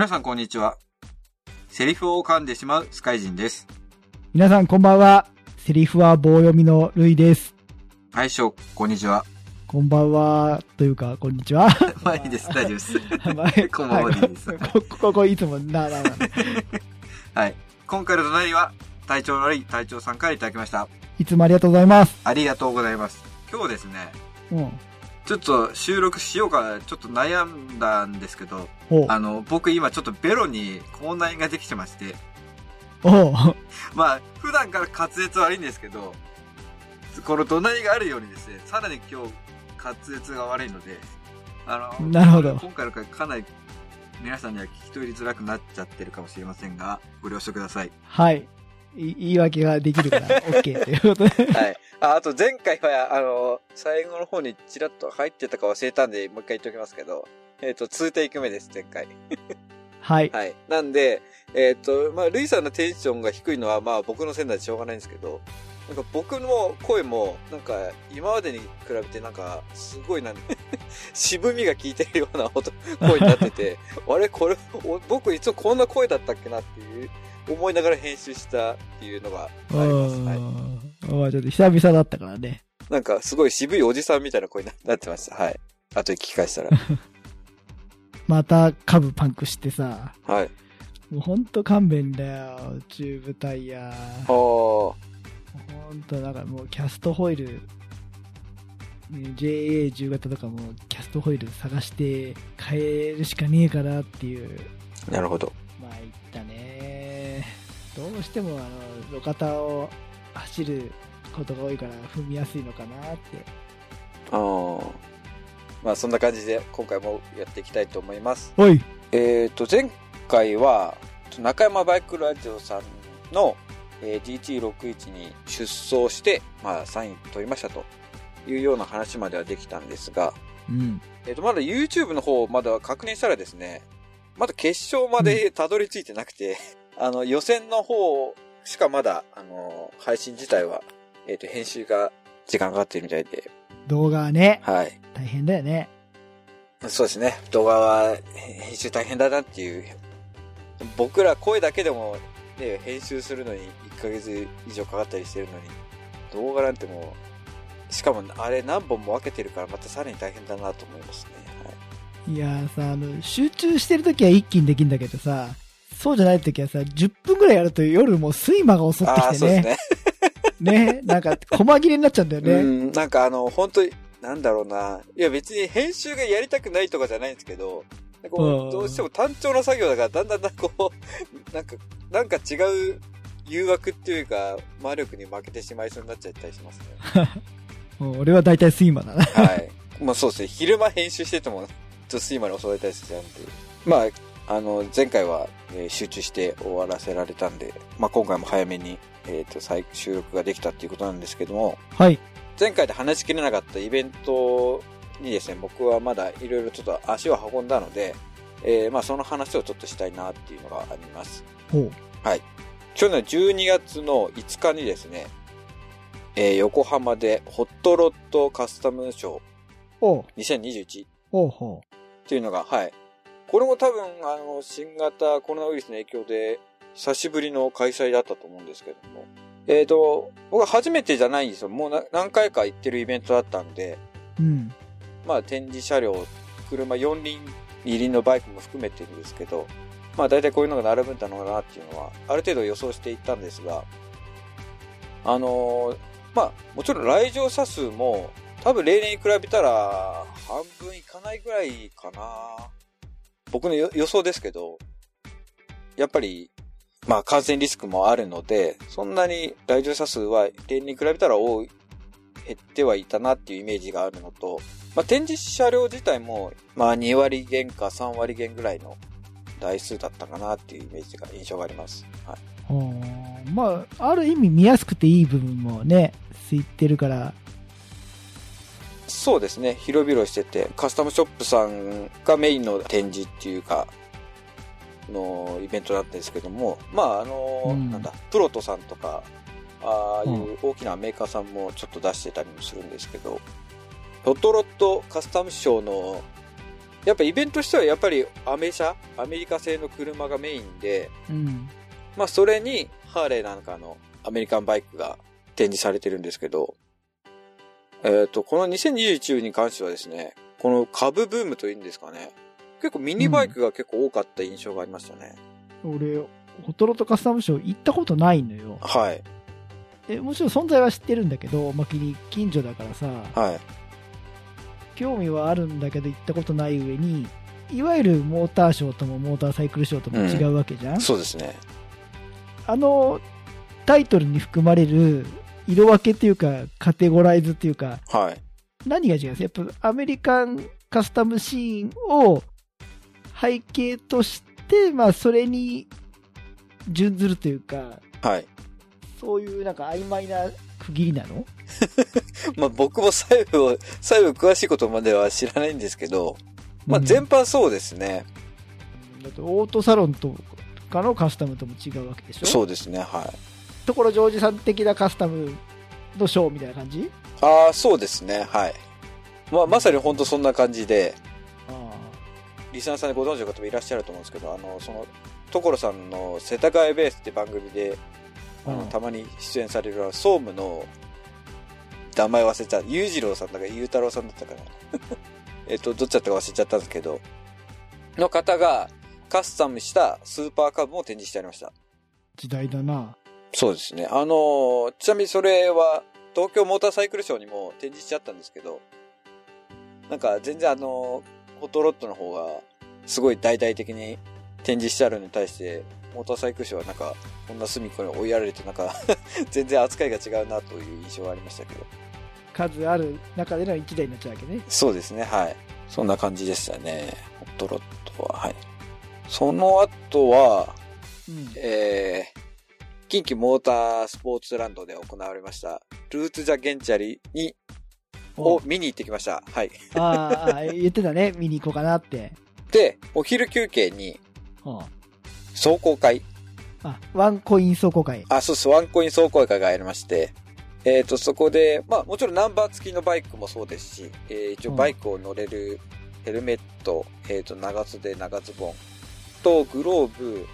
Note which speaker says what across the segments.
Speaker 1: 皆さんこんにちは。セリフを噛んでしまうスカイジンです。
Speaker 2: 皆さんこんばんは。セリフは棒読みのルイです。
Speaker 1: はい、しょう、こんにちは。
Speaker 2: こんばんは。というか、こんにちは。
Speaker 1: まあいいです、大丈夫です。
Speaker 2: まあ
Speaker 1: こんばんはでいいです
Speaker 2: はいこここいつもな、な、な。
Speaker 1: はい。今回の隣は、隊長の悪い隊長さんからいただきました。
Speaker 2: いつもありがとうございます。
Speaker 1: ありがとうございます。今日ですね、
Speaker 2: うん。
Speaker 1: ちょっと収録しようか、ちょっと悩んだんですけど、あの、僕今ちょっとベロに口内炎ができてまして、まあ、普段から滑舌悪いんですけど、この怒鳴りがあるようにですね、さらに今日滑舌が悪いので、あの、
Speaker 2: なるほど
Speaker 1: 今回の回かなり皆さんには聞き取りづらくなっちゃってるかもしれませんが、ご了承ください。
Speaker 2: はい。い言い訳ができるから、OK ということで。
Speaker 1: はい。ああと前回は、あの、最後の方にちらっと入ってたか忘れたんで、もう一回言っておきますけど、えっ、と、2テイク目です、前回。
Speaker 2: はい。
Speaker 1: はい。なんで、えっ、と、まあ、ルイさんのテンションが低いのは、まあ、僕のせいなんでしょうがないんですけど、なんか僕の声も、なんか、今までに比べて、なんか、すごいなん 渋みが効いてるような音声になってて、あれこれ、お僕いつもこんな声だったっけなっていう、思いながら編集したっていうのがあります。はい。
Speaker 2: ちょっと久々だったからね。
Speaker 1: なんか、すごい渋いおじさんみたいな声になってました。はい。あと聞き返したら。
Speaker 2: また株パンクしてさ、
Speaker 1: はい。
Speaker 2: もうほんと勘弁だよ。チューブタイヤ。
Speaker 1: あ
Speaker 2: ほんと、なんかもうキャストホイール、ね JA10 型とかもキャストホイール探して変えるしかねえかなっていう、
Speaker 1: あ、なるほど。
Speaker 2: まあ言ったね。どうしてもあの、路肩を走ることが多いから踏みやすいのかなって。
Speaker 1: ああ。まあそんな感じで今回もやっていきたいと思います。
Speaker 2: おい
Speaker 1: えっ、と、前回は、中山バイクラジオさんの、えー GT61 に出走して、まあサイン取りましたというような話まではできたんですが、
Speaker 2: うん。
Speaker 1: えっ、と、まだ YouTube の方まだ確認したらですね、まだ決勝までたどり着いてなくて、あの、予選の方しかまだ、あの、配信自体は、えっ、と、編集が時間かかってるみたいで、
Speaker 2: 動画はね、
Speaker 1: はい。
Speaker 2: 大変だよね。
Speaker 1: そうですね。動画は編集大変だなっていう。僕ら声だけでも、ね、編集するのに1ヶ月以上かかったりしてるのに、動画なんてもう、しかもあれ何本も分けてるからまたさらに大変だなと思いますね。はい
Speaker 2: いやーさ、あの、集中してるときは一気にできんだけどさ、そうじゃないときはさ、10分くらいやると夜もう睡魔が襲ってきて
Speaker 1: そうです
Speaker 2: ね。
Speaker 1: ね。
Speaker 2: ね。なんか、細切れになっちゃうんだよ
Speaker 1: う
Speaker 2: ね。
Speaker 1: ん、なんかあの、本当に、なんだろうな。いや別に編集がやりたくないとかじゃないんですけど、こ
Speaker 2: うん
Speaker 1: うどうしても単調な作業だから、だんだんだんこう、なんか、なんか違う誘惑っていうか、魔力に負けてしまいそうになっちゃったりしますね。
Speaker 2: もう俺は大体睡魔だな。
Speaker 1: はい。まあそうですね。昼間編集してても、ちょっと睡魔に襲われたりしちゃうんで。まあ、あの、前回は、えー集中して終わらせられたんで、まあ今回も早めに、えっ、と、再収録ができたっていうことなんですけども、
Speaker 2: はい。
Speaker 1: 前回で話しきれなかったイベントにですね、僕はまだいろいろちょっと足を運んだので、えーまあその話をちょっとしたいなっていうのがあります。
Speaker 2: ほう。
Speaker 1: 去年12月の5日にですね、えー横浜でホットロッドカスタムショー
Speaker 2: ほう。
Speaker 1: 2021
Speaker 2: ほうほ
Speaker 1: っていうのが、はい。これも多分、あの、新型コロナウイルスの影響で、久しぶりの開催だったと思うんですけども。えっ、と、僕は初めてじゃないんですよ。もうな何回か行ってるイベントだったんで、
Speaker 2: う。うん。
Speaker 1: まあ展示車両、車4輪、2輪のバイクも含めてるんですけど、まあ大体こういうのが並ぶんだろうなっていうのは、ある程度予想していったんですが、あのーまあもちろん来場者数も、多分例年に比べたら半分いかないぐらいかな。僕の予想ですけど、やっぱり、まあ感染リスクもあるので、そんなに来場者数は例に比べたら多い、減ってはいたなっていうイメージがあるのと、まあ、展示車両自体も、まあ、2割減か3割減ぐらいの台数だったかなっていうイメージが、印象があります。はい。
Speaker 2: まあ、ある意味見やすくていい部分もね、ついてるから、
Speaker 1: そうですね。広々してて、カスタムショップさんがメインの展示っていうか、のイベントだったんですけども、まあ、あの、
Speaker 2: うん
Speaker 1: なんだ、プロトさんとか、ああいう大きなメーカーさんもちょっと出してたりもするんですけど、ロットロットカスタムショーのやっぱイベントとしてはやっぱりアメ車、アメリカ製の車がメインで、
Speaker 2: うん。
Speaker 1: まあそれにハーレーなんかのアメリカンバイクが展示されてるんですけど、えっ、と、この2021に関してはですね、この株ブームというんですかね、結構ミニバイクが結構多かった印象がありましたね。
Speaker 2: 俺、ホトロトカスタムショー行ったことないのよ。
Speaker 1: はい。
Speaker 2: えもちろん存在は知ってるんだけど、まあ、近近所だからさ、
Speaker 1: はい。
Speaker 2: 興味はあるんだけど行ったことない上に、いわゆるモーターショーともモーターサイクルショーとも違うわけじゃん、
Speaker 1: そうですね。
Speaker 2: あのタイトルに含まれる色分けっていうか、カテゴライズっていうか、
Speaker 1: はい。
Speaker 2: 何が違うんですか？やっぱアメリカンカスタムシーンを背景として、まあそれに準ずるというか、
Speaker 1: はい。
Speaker 2: そういうなんか曖昧な区切りなの？
Speaker 1: まあ僕も細部を、細部詳しいことまでは知らないんですけど、まあ
Speaker 2: うん
Speaker 1: 全般そうですね。
Speaker 2: だってオートサロンとかのカスタムとも違うわけでしょ？
Speaker 1: そうですね。はい。
Speaker 2: 所ジョージさん的なカスタムのショーみたいな感じ？
Speaker 1: ああ、そうですね。はい。まあまさに本当そんな感じで、
Speaker 2: あ
Speaker 1: リスナーさんでご存知の方もいらっしゃると思うんですけど、あの、その、所さんの世田谷ベースって番組で、あの、
Speaker 2: うん
Speaker 1: たまに出演される総務の、名前忘れちゃう。裕次郎さんだか、裕太郎さんだったかな。えっと、どっちだったか忘れちゃったんですけど、の方がカスタムしたスーパーカブも展示してありました。
Speaker 2: 時代だな。
Speaker 1: そうですね。あの、ちなみにそれは、東京モーターサイクルショーにも展示しちゃったんですけど、なんか全然あの、ホットロットの方が、すごい大々的に展示してあるのに対して、モーターサイクルショーはなんか、こんな隅っこに追いやられて、なんか、全然扱いが違うなという印象がありましたけど。
Speaker 2: 数ある中での一台になっちゃうわけね。
Speaker 1: そうですね、はい。そんな感じでしたね。ホットロットは、はい。その後は、
Speaker 2: うん。
Speaker 1: えー、近畿モータースポーツランドで行われました、ルーツ・ザ・ゲンチャリに、を見に行ってきました。はい。
Speaker 2: ああ、言ってたね。見に行こうかなって。
Speaker 1: で、お昼休憩に
Speaker 2: うん
Speaker 1: 壮行会、
Speaker 2: あ、ワンコイン走行会。
Speaker 1: あ、そうそう、ワンコイン壮行会がありまして、えっ、と、そこで、まあ、もちろんナンバー付きのバイクもそうですし、えー一応
Speaker 2: うん
Speaker 1: バイクを乗れるヘルメット、えっ、と、長袖、長ズボンと、グローブ、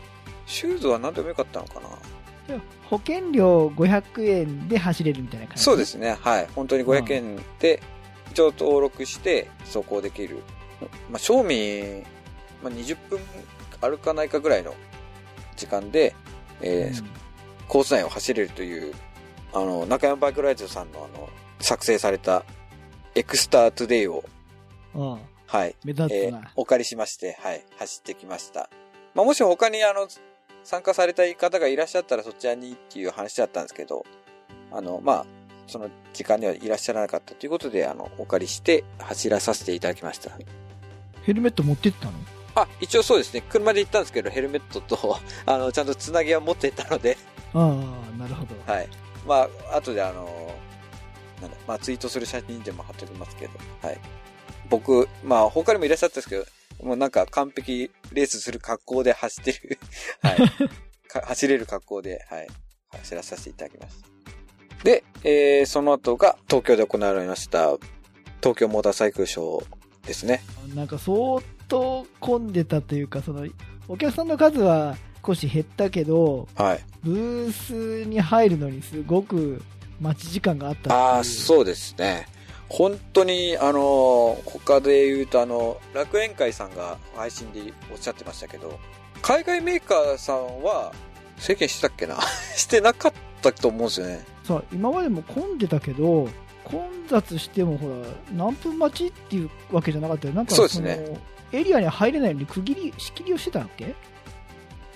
Speaker 1: シューズは何でもよかったのかな
Speaker 2: 保険料500円で走れるみたいな感じ？
Speaker 1: そうで。すね。はい。本当に500円で、一応登録して走行できる。まあ、正味、まあ、20分歩かないかぐらいの時間で、えーコース内を走れるという、あの、中山バイクライズさんのあの、作成されたエクスタートゥデイを、
Speaker 2: うん。うん
Speaker 1: はい、
Speaker 2: 目立
Speaker 1: えー
Speaker 2: つな。
Speaker 1: お借りしまして、はい、走ってきました。まあ、もし他にあの、参加されたい方がいらっしゃったらそちらにっていう話だったんですけど、あの、まあ、その時間にはいらっしゃらなかったということで、あの、お借りして走らさせていただきました。
Speaker 2: ヘルメット持ってったの？
Speaker 1: あ、一応そうですね。車で行ったんですけど、ヘルメットと、あの、ちゃんとつなぎは持ってったので、
Speaker 2: ああ、なるほど。
Speaker 1: はい。まあ、後であの、なんだ、まあ、ツイートする写真でも貼っておきますけど、はい。僕、まあ、他にもいらっしゃったんですけど、もうなんか完璧レースする格好で走ってる、はい。か走れる格好で、はい。走らさせていただきました。で、えー、その後が東京で行われました、東京モーターサイクルショーですね。
Speaker 2: なんか相当混んでたというか、その、お客さんの数は少し減ったけど、
Speaker 1: はい。
Speaker 2: ブースに入るのにすごく待ち時間があった。
Speaker 1: ああ、そうですね。本当に、あの、他で言うと、あの、楽園会さんが配信でおっしゃってましたけど、海外メーカーさんは制限してたっけな？してなかったと思うんですよね。
Speaker 2: さ今までも混んでたけど、混雑してもほら、何分待ちっていうわけじゃなかったよ。なんか
Speaker 1: そうですね
Speaker 2: のエリアに入れないように区切り、仕切りをしてたっけ？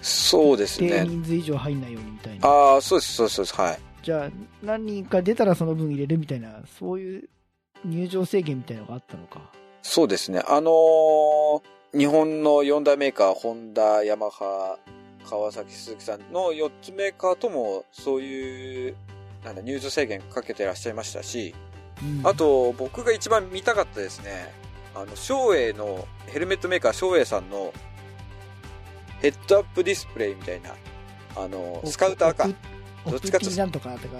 Speaker 1: そうです
Speaker 2: 定
Speaker 1: ね。
Speaker 2: 人数以上入んないようにみたいな。
Speaker 1: ああ、そうです、そうです、そうです。はい。
Speaker 2: じゃあ、何人か出たらその分入れるみたいな、そういう入場制限みたいなのがあったのか。
Speaker 1: そうですね。あのー日本の4大メーカー、ホンダ、ヤマハ、川崎、鈴木さんの4つメーカーとも、そういう、なんだ、入場制限かけてらっしゃいましたし、
Speaker 2: うん
Speaker 1: あ、と、僕が一番見たかったですね。あの、照英の、ヘルメットメーカー照英さんの、ヘッドアップディスプレイみたいな、あの、スカウターか。どっちかと
Speaker 2: なんとかとか、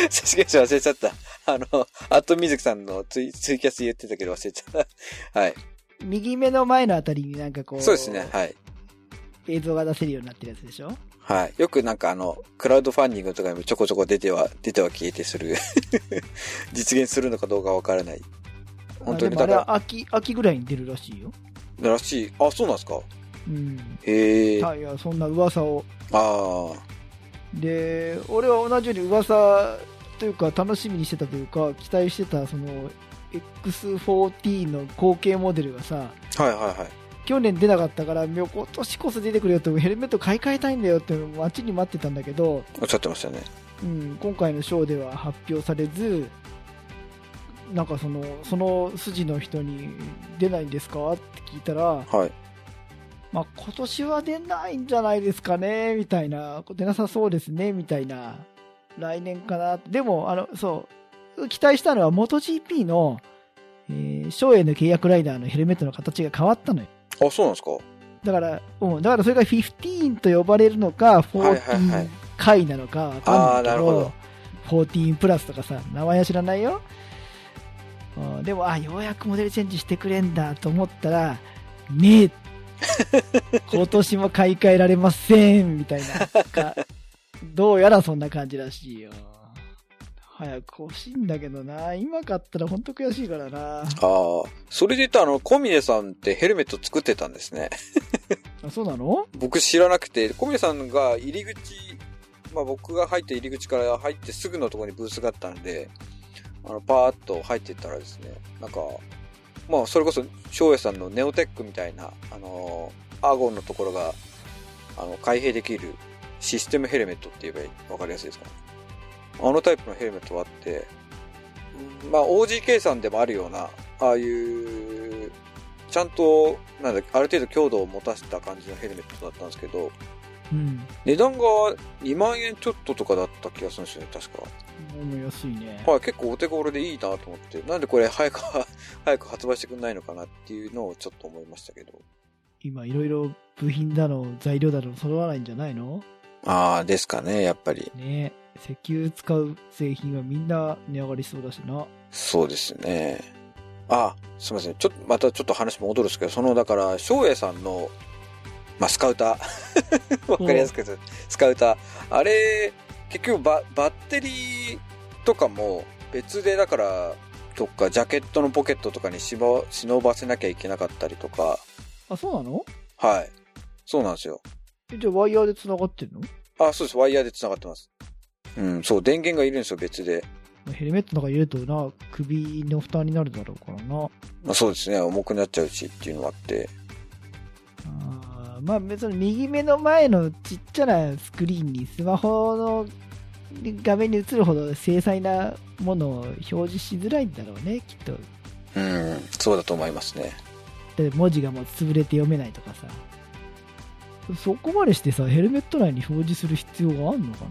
Speaker 1: 写真忘れちゃった。あの、アットミズキさんのツイツイキャス言ってたけど忘れちゃった。はい。
Speaker 2: 右目の前のあたりになんかこう、
Speaker 1: そうですね、はい。
Speaker 2: 映像が出せるようになってるやつでしょ？
Speaker 1: はい。よくなんかあの、クラウドファンディングとかにもちょこちょこ出ては、出ては消えてする。実現するのかどうかわからない。本当にだか
Speaker 2: は秋、秋ぐらいに出るらしいよ。
Speaker 1: ら、らしい。あ、そうなんですか
Speaker 2: うん。
Speaker 1: へえ。
Speaker 2: い、いや、そんな噂を。
Speaker 1: あ
Speaker 2: で、俺は同じように噂というか、楽しみにしてたというか、期待してた、その、X40 の後継モデルがさ、
Speaker 1: ー。はいはいはい。
Speaker 2: 去年出なかったから、今年こそ出てくれよって、ヘルメット買い替えたいんだよって待ちに待ってたんだけど、
Speaker 1: おっしゃってましたね。
Speaker 2: うん、今回のショーでは発表されず、なんかその、その筋の人に出ないんですか？って聞いたら、
Speaker 1: はい。
Speaker 2: まあ、今年は出ないんじゃないですかね、みたいな、出なさそうですね、みたいな、来年かな。でも、あの、そう、期待したのは、MotoGP の、えー、ショーへの契約ライダーのヘルメットの形が変わったのよ。
Speaker 1: あ、そうなんですか。
Speaker 2: だから、うん、だからそれが15と呼ばれるのか、
Speaker 1: はいはいは
Speaker 2: 14
Speaker 1: い
Speaker 2: 回なのかわかんないけど、
Speaker 1: なるほど。
Speaker 2: 14プラスとかさ、名前は知らないよ。うん。でも、あ、ようやくモデルチェンジしてくれんだと思ったら、ねえ、今年も買い替えられません、みたいな。か どうやらそんな感じらしいよ。早く欲しいんだけどな。今買ったら本当悔しいからな。
Speaker 1: ああ。それで言ったらあの、小峰さんってヘルメット作ってたんですね。
Speaker 2: あ、そうなの？
Speaker 1: 僕知らなくて、小峰さんが入り口、まあ僕が入った入り口から入ってすぐのところにブースがあったんで、あの、パーッと入っていったらですね、なんか、まあそれこそ、翔英さんのネオテックみたいな、あの、アーゴンのところが、あの、開閉できるシステムヘルメットって言えばいいわかりやすいですかね。あのタイプのヘルメットがあって、うんまあ OGK さんでもあるような、ああいう、ちゃんと、なんだある程度強度を持たせた感じのヘルメットだったんですけど、
Speaker 2: うん。
Speaker 1: 値段が2万円ちょっととかだった気がするんですよね、確か。
Speaker 2: 思いやすいね。
Speaker 1: はい、結構お手頃でいいなと思って、なんでこれ早く、早く発売してくんないのかなっていうのをちょっと思いましたけど。
Speaker 2: 今いろいろ部品だの材料だの揃わないんじゃないの？
Speaker 1: ああ、ですかね、やっぱり。
Speaker 2: ね石油使う製品はみんな値上がりしそうだしな。
Speaker 1: そうですね。あ、すいません。ちょっと、またちょっと話戻るんですけど、その、だから、翔英さんの、まあ、スカウター。わかりやすくスカウター。あれ、結局バ、バッテリーとかも別で、だから、とか、ジャケットのポケットとかにしば、忍ばせなきゃいけなかったりとか、
Speaker 2: あ、そうなの？
Speaker 1: はい。そうなんですよ。
Speaker 2: えじゃあワイヤーで繋がってんの？
Speaker 1: あ、そうです。ワイヤーで繋がってます。うん、そう、電源がいるんですよ、別で。
Speaker 2: ヘルメットの中に入れるとな、首の負担になるだろうからな。
Speaker 1: まあ、そうですね。重くなっちゃうしっていうのがあって。
Speaker 2: まあ別に右目の前のちっちゃなスクリーンにスマホの画面に映るほど精細なものを表示しづらいんだろうね、きっと。
Speaker 1: うん、そうだと思いますね。
Speaker 2: で文字がもう潰れて読めないとかさ。そこまでしてさ、ヘルメット内に表示する必要があるのか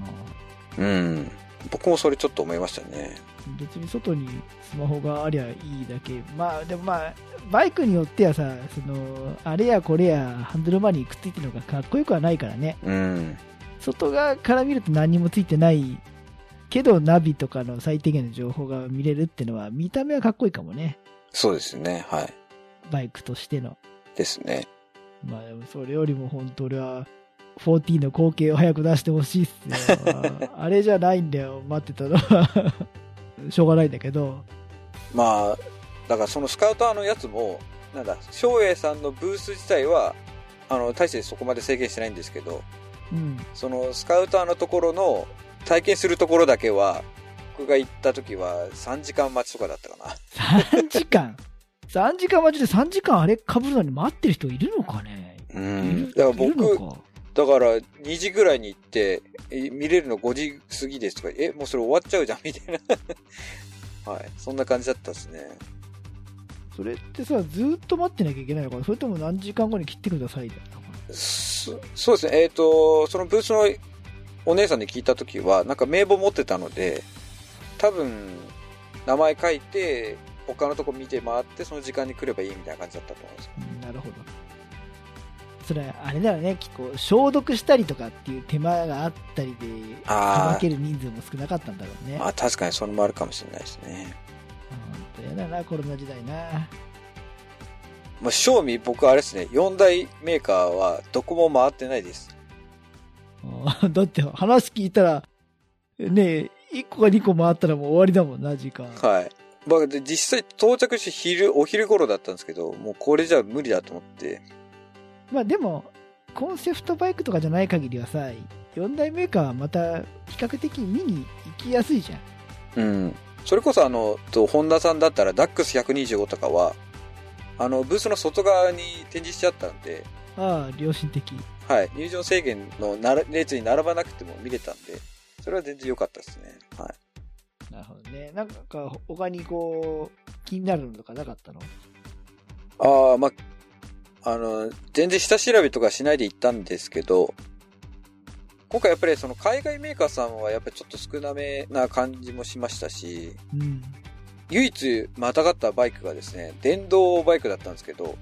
Speaker 2: な？
Speaker 1: うん。僕もそれちょっと思いましたね。
Speaker 2: 別に外にスマホがありゃいいだけ。まあ、でもまあ、バイクによってはさ、その、あれやこれやハンドルバーにくっついてるのがかっこよくはないからね。
Speaker 1: うん。
Speaker 2: 外側から見ると何もついてないけど、ナビとかの最低限の情報が見れるってのは、見た目はかっこいいかもね。
Speaker 1: そうですね。はい。
Speaker 2: バイクとしての。
Speaker 1: ですね。
Speaker 2: まあでもそれよりも本当俺は、14の後継を早く出してほしいっす よ。あれじゃないんだよ、待ってたのは。しょうがないんだけど。
Speaker 1: まあ、だからそのスカウターのやつも、なんだ、翔英さんのブース自体は、あの、大してそこまで制限してないんですけど、
Speaker 2: うん。
Speaker 1: そのスカウターのところの体験するところだけは、僕が行った時は3時間待ちとかだったかな。
Speaker 2: 3時間 ?3 時間待ちで3時間あれ被るのに待ってる人いるのかね？
Speaker 1: う
Speaker 2: い
Speaker 1: ん。
Speaker 2: る
Speaker 1: だから僕、だから2時ぐらいに行って、え見れるの5時過ぎですとか、え、もうそれ終わっちゃうじゃんみたいな。はい。そんな感じだったですね。
Speaker 2: それってさ、ずーっと待ってなきゃいけないのかな？それとも何時間後に切ってください
Speaker 1: そそうですね。えっ、と、そのブースのお姉さんに聞いたときは、なんか名簿持ってたので、多分、名前書いて、他のとこ見て回って、その時間に来ればいいみたいな感じだったと思います。
Speaker 2: うんなるほど。それ、あれだよね、結構消毒したりとかっていう手間があったりで、さばける人数も少なかったんだろうね。
Speaker 1: まあ確かにそれもあるかもしれないですね。
Speaker 2: 本当やだな、コロナ時代な。
Speaker 1: まあ、賞味僕あれですね、4大メーカーはどこも回ってないです。
Speaker 2: だって話聞いたら、ねえ、1個か2個回ったらもう終わりだもんな、時間。
Speaker 1: はい。まあ、で実際到着して昼、お昼頃だったんですけど、もうこれじゃ無理だと思って。
Speaker 2: まあでも、コンセプトバイクとかじゃない限りはさ、4大メーカーはまた比較的見に行きやすいじゃん。
Speaker 1: うん。それこそあの、と、ホンダさんだったら、ダックス125とかは、あの、ブースの外側に展示しちゃったんで、
Speaker 2: ああ、良心的。
Speaker 1: はい。入場制限のなら列に並ばなくても見れたんで、それは全然良かったですね。はい。
Speaker 2: なるほどね。なんか、他にこう、気になるのとかなかったの？
Speaker 1: ああ、まあ、あの、全然下調べとかしないで行ったんですけど、今回やっぱりその海外メーカーさんはやっぱりちょっと少なめな感じもしましたし、
Speaker 2: うん。
Speaker 1: 唯一またがったバイクがですね、電動バイクだったんですけど、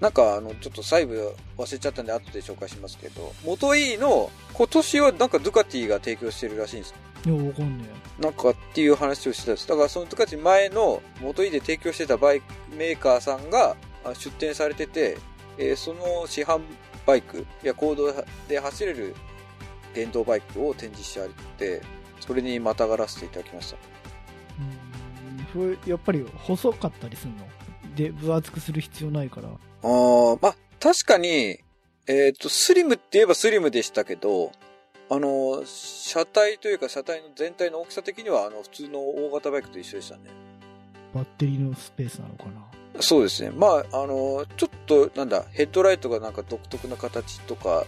Speaker 1: なんかあの、ちょっと細部忘れちゃったんで後で紹介しますけど、元 E の今年はなんかドゥカティが提供してるらしいんです。
Speaker 2: いや、わかんね
Speaker 1: なんかっていう話をしてたんです。だからそのドゥカティ前の元 E で提供してたバイクメーカーさんがあ出展されてて、えーその市販バイクや公道で走れる電動バイクを展示してあって、それにまたがらせていただきました。
Speaker 2: え。うん。それ、やっぱり細かったりするの？で、分厚くする必要ないから。
Speaker 1: ああ、まあ、確かに、えっ、と、スリムって言えばスリムでしたけど、あの、車体というか車体の全体の大きさ的には、あの、普通の大型バイクと一緒でしたね。
Speaker 2: バッテリーのスペースなのかな？
Speaker 1: そうですね。まあ、あの、ちょっと、なんだ、ヘッドライトがなんか独特な形とか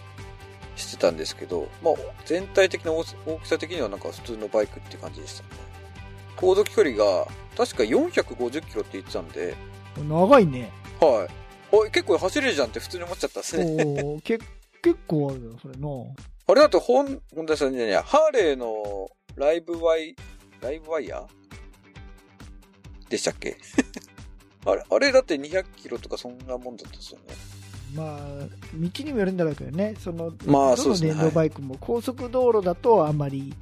Speaker 1: してたんですけど、まあ、全体的な大大きさ的にはなんか普通のバイクって感じでしたね。航続距離が、確か450キロって言ってたんで、
Speaker 2: 長いね。
Speaker 1: はい。お結構走れるじゃんって普通に思っちゃったんですね。
Speaker 2: 結構あるよ、それな。
Speaker 1: あれだと、ホン、ホンダさんじゃねハーレーのライブワイ、ライブワイヤー？でしたっけ？あれ、あれだって200キロとかそんなもんだったですよね。
Speaker 2: まあ、道にもよるんだろうけどね、その、
Speaker 1: まあ
Speaker 2: どの電
Speaker 1: そうですねはい
Speaker 2: 動バイクも高速道路だとあんまり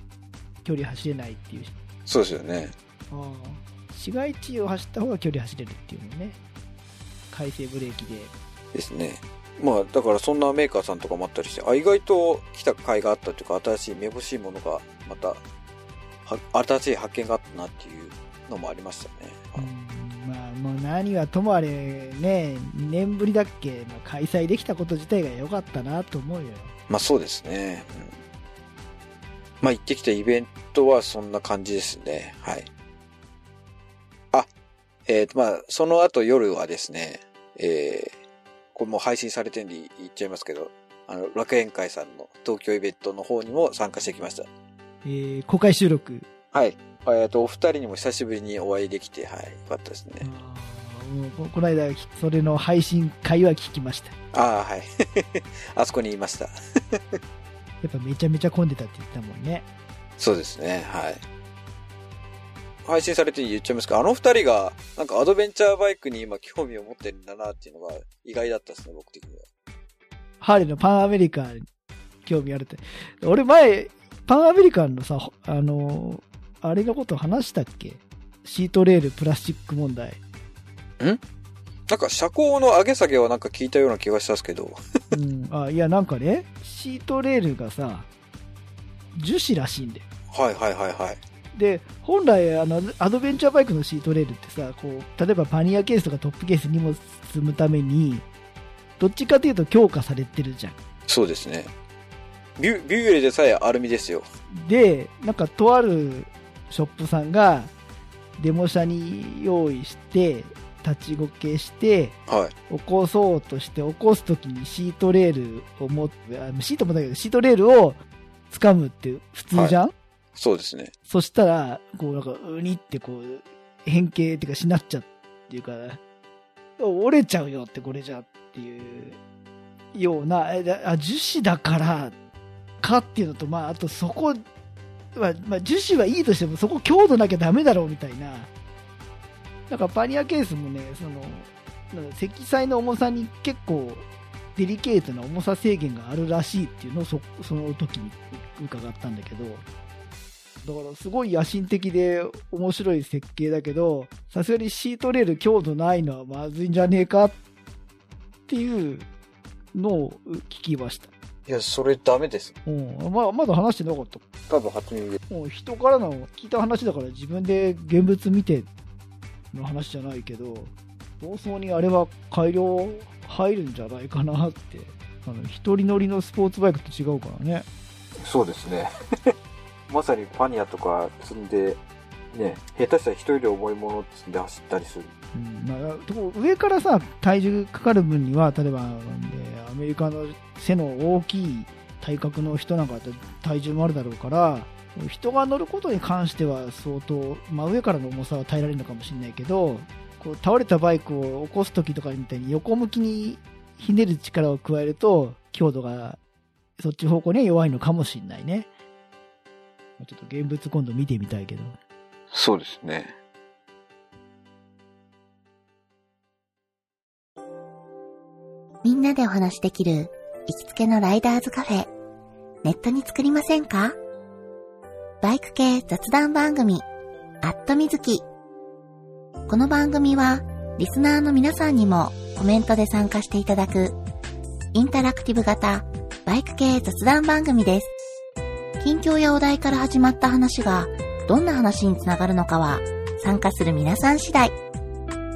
Speaker 2: 距離走れないっていう。
Speaker 1: そうですよね。
Speaker 2: ああ市街地を走った方が距離走れるっていうのね。回生ブレーキで。
Speaker 1: ですね。まあ、だからそんなメーカーさんとかもあったりして、あ、意外と来た甲斐があったというか、新しいめぼしいものが、また、は新しい発見があったなっていうのもありましたね。
Speaker 2: うん、まあ、もう何はともあれね、2年ぶりだっけ、まあ、開催できたこと自体が良かったなと思うよ。
Speaker 1: まあそうですね。うんまあ行ってきたイベントはそんな感じですね。はい。あ、えっ、とまあその後夜はですね、えー、これもう配信されてんで言っちゃいますけど、あの、楽園会さんの東京イベントの方にも参加してきました。
Speaker 2: えー公開収録。
Speaker 1: はい。えっと、お二人にも久しぶりにお会いできて、はい、よかったですね。
Speaker 2: ここの間、それの配信会は聞きました。
Speaker 1: ああ、はい。あそこにいました。
Speaker 2: やっぱめちゃめちゃ混んでたって言ってたもんね。
Speaker 1: そうですね、はい。配信されて言っちゃいますか、あの二人が、なんかアドベンチャーバイクに今興味を持ってるんだなっていうのが意外だったですね、僕的には。
Speaker 2: ハーレーのパンアメリカン興味あるって。俺前、パンアメリカンのさ、あの、あれのこと話したっけ？シートレールプラスチック問題。
Speaker 1: なんか車高の上げ下げはなんか聞いたような気がしたんですけど、
Speaker 2: うん。あ、いや、なんかね、シートレールがさ、樹脂らしいんだよ。
Speaker 1: はいはいはいはい。
Speaker 2: で、本来、あの、アドベンチャーバイクのシートレールってさ、こう、例えばパニアケースとかトップケースにも積むために、どっちかというと強化されてるじゃん。
Speaker 1: そうですね。ビュビューエルでさえアルミですよ。
Speaker 2: で、なんかとあるショップさんがデモ車に用意して、立ちごけして、
Speaker 1: はい。
Speaker 2: 起こそうとして、起こすときにシートレールを持って、あシートもだけど、シートレールを掴むって普通じゃん、
Speaker 1: そうですね。
Speaker 2: そしたら、こうなんか、うにってこう、変形っていうかしなっちゃうっていうか、折れちゃうよってこれじゃっていうような、あ樹脂だからかっていうのと、まあ、あとそこ、まあ、まあ、樹脂はいいとしても、そこ強度なきゃダメだろうみたいな。なんかパニアケースもね、その、なんか積載の重さに結構デリケートな重さ制限があるらしいっていうのをそその時に伺ったんだけど、だからすごい野心的で面白い設計だけど、さすがにシートレール強度ないのはまずいんじゃねえかっていうのを聞きました。
Speaker 1: いや、それダメです。
Speaker 2: うん。まあ、まだ話してなかった。
Speaker 1: 多分初耳で。
Speaker 2: もう人からの聞いた話だから自分で現物見ての話じゃないけど、早々にあれは改良入るんじゃないかなって。あの、一人乗りのスポーツバイクと違うからね。
Speaker 1: そうですね。まさにパニアとか積んで、ね、下手したら一人で重いもの積んで走ったりする。
Speaker 2: うんまあ、上からさ、体重かかる分には、例えば、なんでアメリカの背の大きい体格の人なんかだって体重もあるだろうから、人が乗ることに関しては相当、まあ、上からの重さは耐えられるのかもしれないけど、こう倒れたバイクを起こすときとかみたいに横向きにひねる力を加えると、強度がそっち方向には弱いのかもしれないね。ちょっと現物今度見てみたいけど。
Speaker 1: そうですね。
Speaker 3: みんなでお話しできる行きつけのライダーズカフェ、ネットに作りませんか？バイク系雑談番組、アットみずき。この番組は、リスナーの皆さんにもコメントで参加していただく、インタラクティブ型バイク系雑談番組です。近況やお題から始まった話が、どんな話につながるのかは、参加する皆さん次第。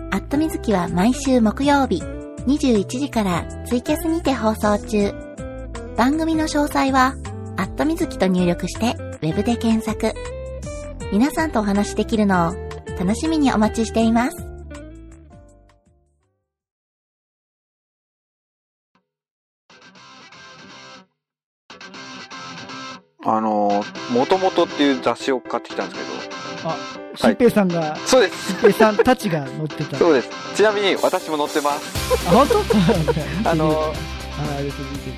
Speaker 3: アットみずきは毎週木曜日、21時からツイキャスにて放送中。番組の詳細は、アットみずきと入力して、ウェブで検索。皆さんとお話しできるのを楽しみにお待ちしています。
Speaker 1: もとっていう雑誌を買ってきたんですけ
Speaker 2: あ、新平さんが、
Speaker 1: ど。そうです。
Speaker 2: 新平さんたちが乗ってた。
Speaker 1: そうです。ちなみに私も乗ってます。
Speaker 2: あ、本当？
Speaker 1: あの、
Speaker 2: あー、見てる見てる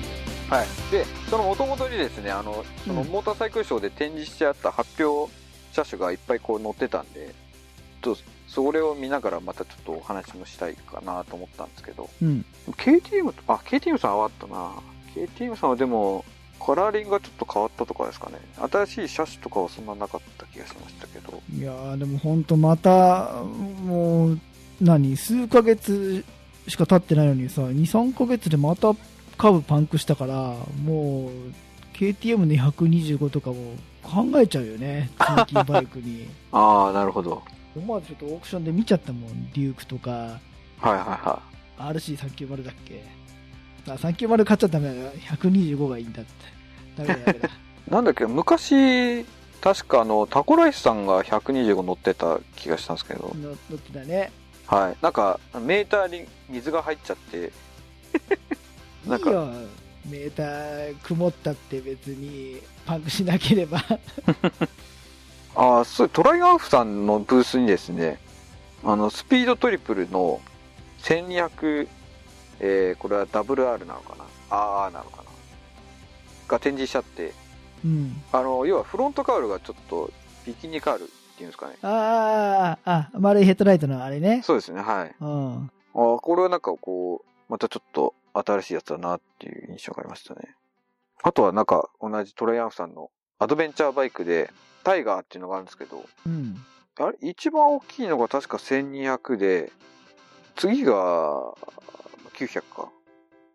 Speaker 1: はい。で、そのもともとにですね、あの、その
Speaker 2: うん
Speaker 1: モーターサイクルショーで展示してあった発表車種がいっぱいこう載ってたんで、とそれを見ながらまたちょっとお話もしたいかなと思ったんですけど、
Speaker 2: うん。
Speaker 1: KTM と、あ、KTM さんはあったな KTM さんはでも、カラーリングがちょっと変わったとかですかね。新しい車種とかはそんななかった気がしましたけど。
Speaker 2: いやー、でも本当また、もう、何、数ヶ月しか経ってないのにさ、2、3ヶ月でまたカーブパンクしたから、もう、KTM の125とかも考えちゃうよね、通勤バイクに。
Speaker 1: ああ、なるほど。
Speaker 2: 思わずちょっとオークションで見ちゃったもん、デュークとか、
Speaker 1: はいはいは
Speaker 2: RC390 だっけ？あ、390買っちゃダメだよ。125がいいんだって。ダメだダメだ。
Speaker 1: い。なんだっけ、昔、確かあの、タコライスさんが125乗ってた気がしたんですけど、
Speaker 2: 乗乗ってたね。
Speaker 1: はい。なんか、メーターに水が入っちゃって、なんか
Speaker 2: いいよ。メーター曇ったって別にパンクしなければ。
Speaker 1: ああ、そう、トライアンフさんのブースにですね、あの、スピードトリプルの1200、えー、これは WR なのかな ?RR なのかな？が展示しちゃって、
Speaker 2: うん。
Speaker 1: あの、要はフロントカウルがちょっとビキニカウルっていうんですかね。
Speaker 2: ああ、あ、丸いヘッドライトのあれね。
Speaker 1: そうですね、はい。
Speaker 2: うん。
Speaker 1: ああ、これはなんかこう、またちょっと新しいやつだなっていう印象がありましたね。あとはなんか同じトライアンフさんのアドベンチャーバイクでタイガーっていうのがあるんですけど、
Speaker 2: うん。
Speaker 1: あれ一番大きいのが確か1200で、次が900か。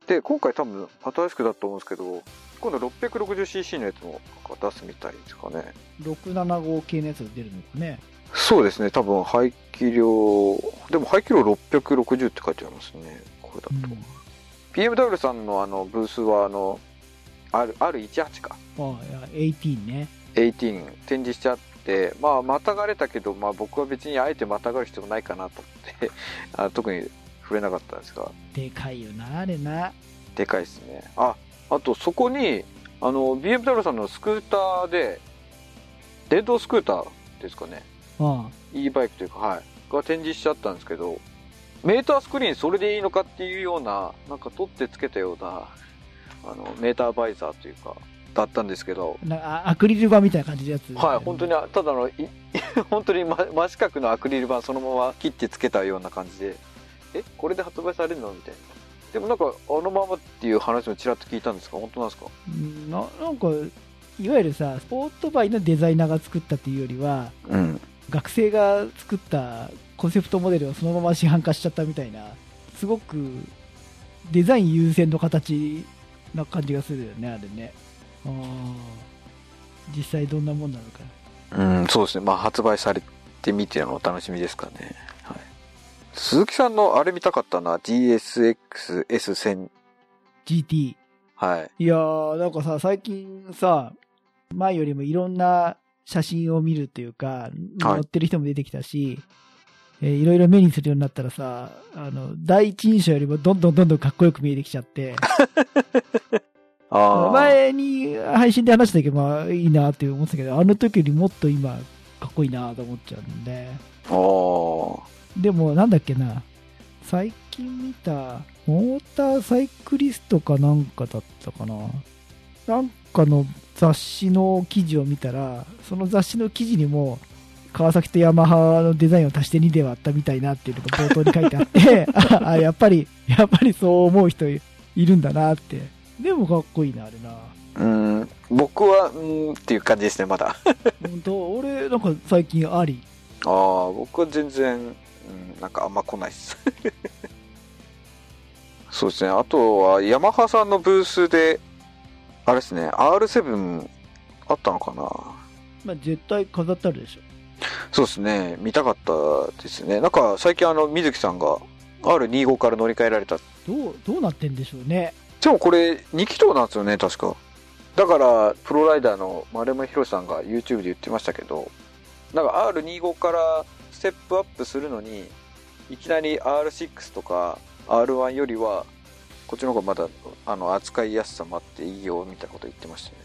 Speaker 1: で、今回多分新しくだと思うんですけど、今度 660cc のやつも出すみたいですかね。
Speaker 2: 675系のやつが出るのかね。
Speaker 1: そうですね、多分排気量、でも排気量660って書いてありますね、これだと。
Speaker 2: うん。
Speaker 1: BMW さんのあのブースはあの、R、R18 か。
Speaker 2: ああ、いや、18ね。
Speaker 1: 18展示しちゃって、まあ、またがれたけど、まあ僕は別にあえてまたがる必要もないかなと思って、あ特に触れなかったんですが、
Speaker 2: でかいよな、あれな。
Speaker 1: でかいですね。あ、あとそこに、あの、BMW さんのスクーターで、電動スクーターですかね？
Speaker 2: あ
Speaker 1: e バイクというか、はい。が展示しちゃったんですけど、メータースクリーンそれでいいのかっていうような、なんか取ってつけたような、あの、メーターバイザーというか、だったんですけど、
Speaker 2: アクリル板みたいな感じのやつ？
Speaker 1: はい、本当に、ただの、い 本当に真真四角のアクリル板そのまま切ってつけたような感じで、え、これで発売されるの？みたいな。でもなんか、あのままっていう話もちらっと聞いたんですか？本当なんですか？
Speaker 2: うんななんか、いわゆるさ、スポートバイのデザイナーが作ったっていうよりは、
Speaker 1: うん。
Speaker 2: 学生が作ったコンセプトモデルをそのまま市販化しちゃったみたいな、すごくデザイン優先の形な感じがするよね、あれね。あー実際どんなもんなのか。
Speaker 1: うん、そうですね。まあ、発売されてみてのお楽しみですかね。はい。鈴木さんのあれ見たかったな、GSX-S1000。
Speaker 2: GT。
Speaker 1: はい。
Speaker 2: いやー、なんかさ、最近さ、前よりもいろんな写真を見るっていうか、乗ってる人も出てきたし、えーいろいろ目にするようになったらさ、あの、第一印象よりもどんどんどんどんかっこよく見えてきちゃって、
Speaker 1: ああ。
Speaker 2: 前に配信で話した時まあいいなって思ってたけど、あの時よりもっと今かっこいいなと思っちゃうんで、
Speaker 1: ああ。
Speaker 2: でもなんだっけな、最近見た、モーターサイクリストかなんかだったかな。なんかの雑誌の記事を見たら、その雑誌の記事にも、川崎とヤマハのデザインを足して2で割ったみたいなっていうのが冒頭に書いてあって、あ あ、やっぱり、やっぱりそう思う人いるんだなって。でもかっこいいな、あれな。
Speaker 1: うん、僕は、うんっていう感じですね、まだ。あ
Speaker 2: 本当？俺、なんか最近あり？
Speaker 1: あ、僕は全然、うん、なんかあんま来ないです。そうですね。あとは、ヤマハさんのブースで、あれですね、R7 あったのかな？
Speaker 2: まあ、絶対飾ってあるでしょ。
Speaker 1: そうですね、見たかったですね。なんか、最近あの、水木さんが R25 から乗り換えられた。
Speaker 2: どう、どうなってんでしょうね。
Speaker 1: でもこれ、2気筒なんですよね、確か。だから、プロライダーの丸山博さんが YouTube で言ってましたけど、なんか R25 からステップアップするのに、いきなり R6 とか R1 よりは、こっちの方がまだ、あの、扱いやすさもあっていいよ、みたいなこと言ってましたね。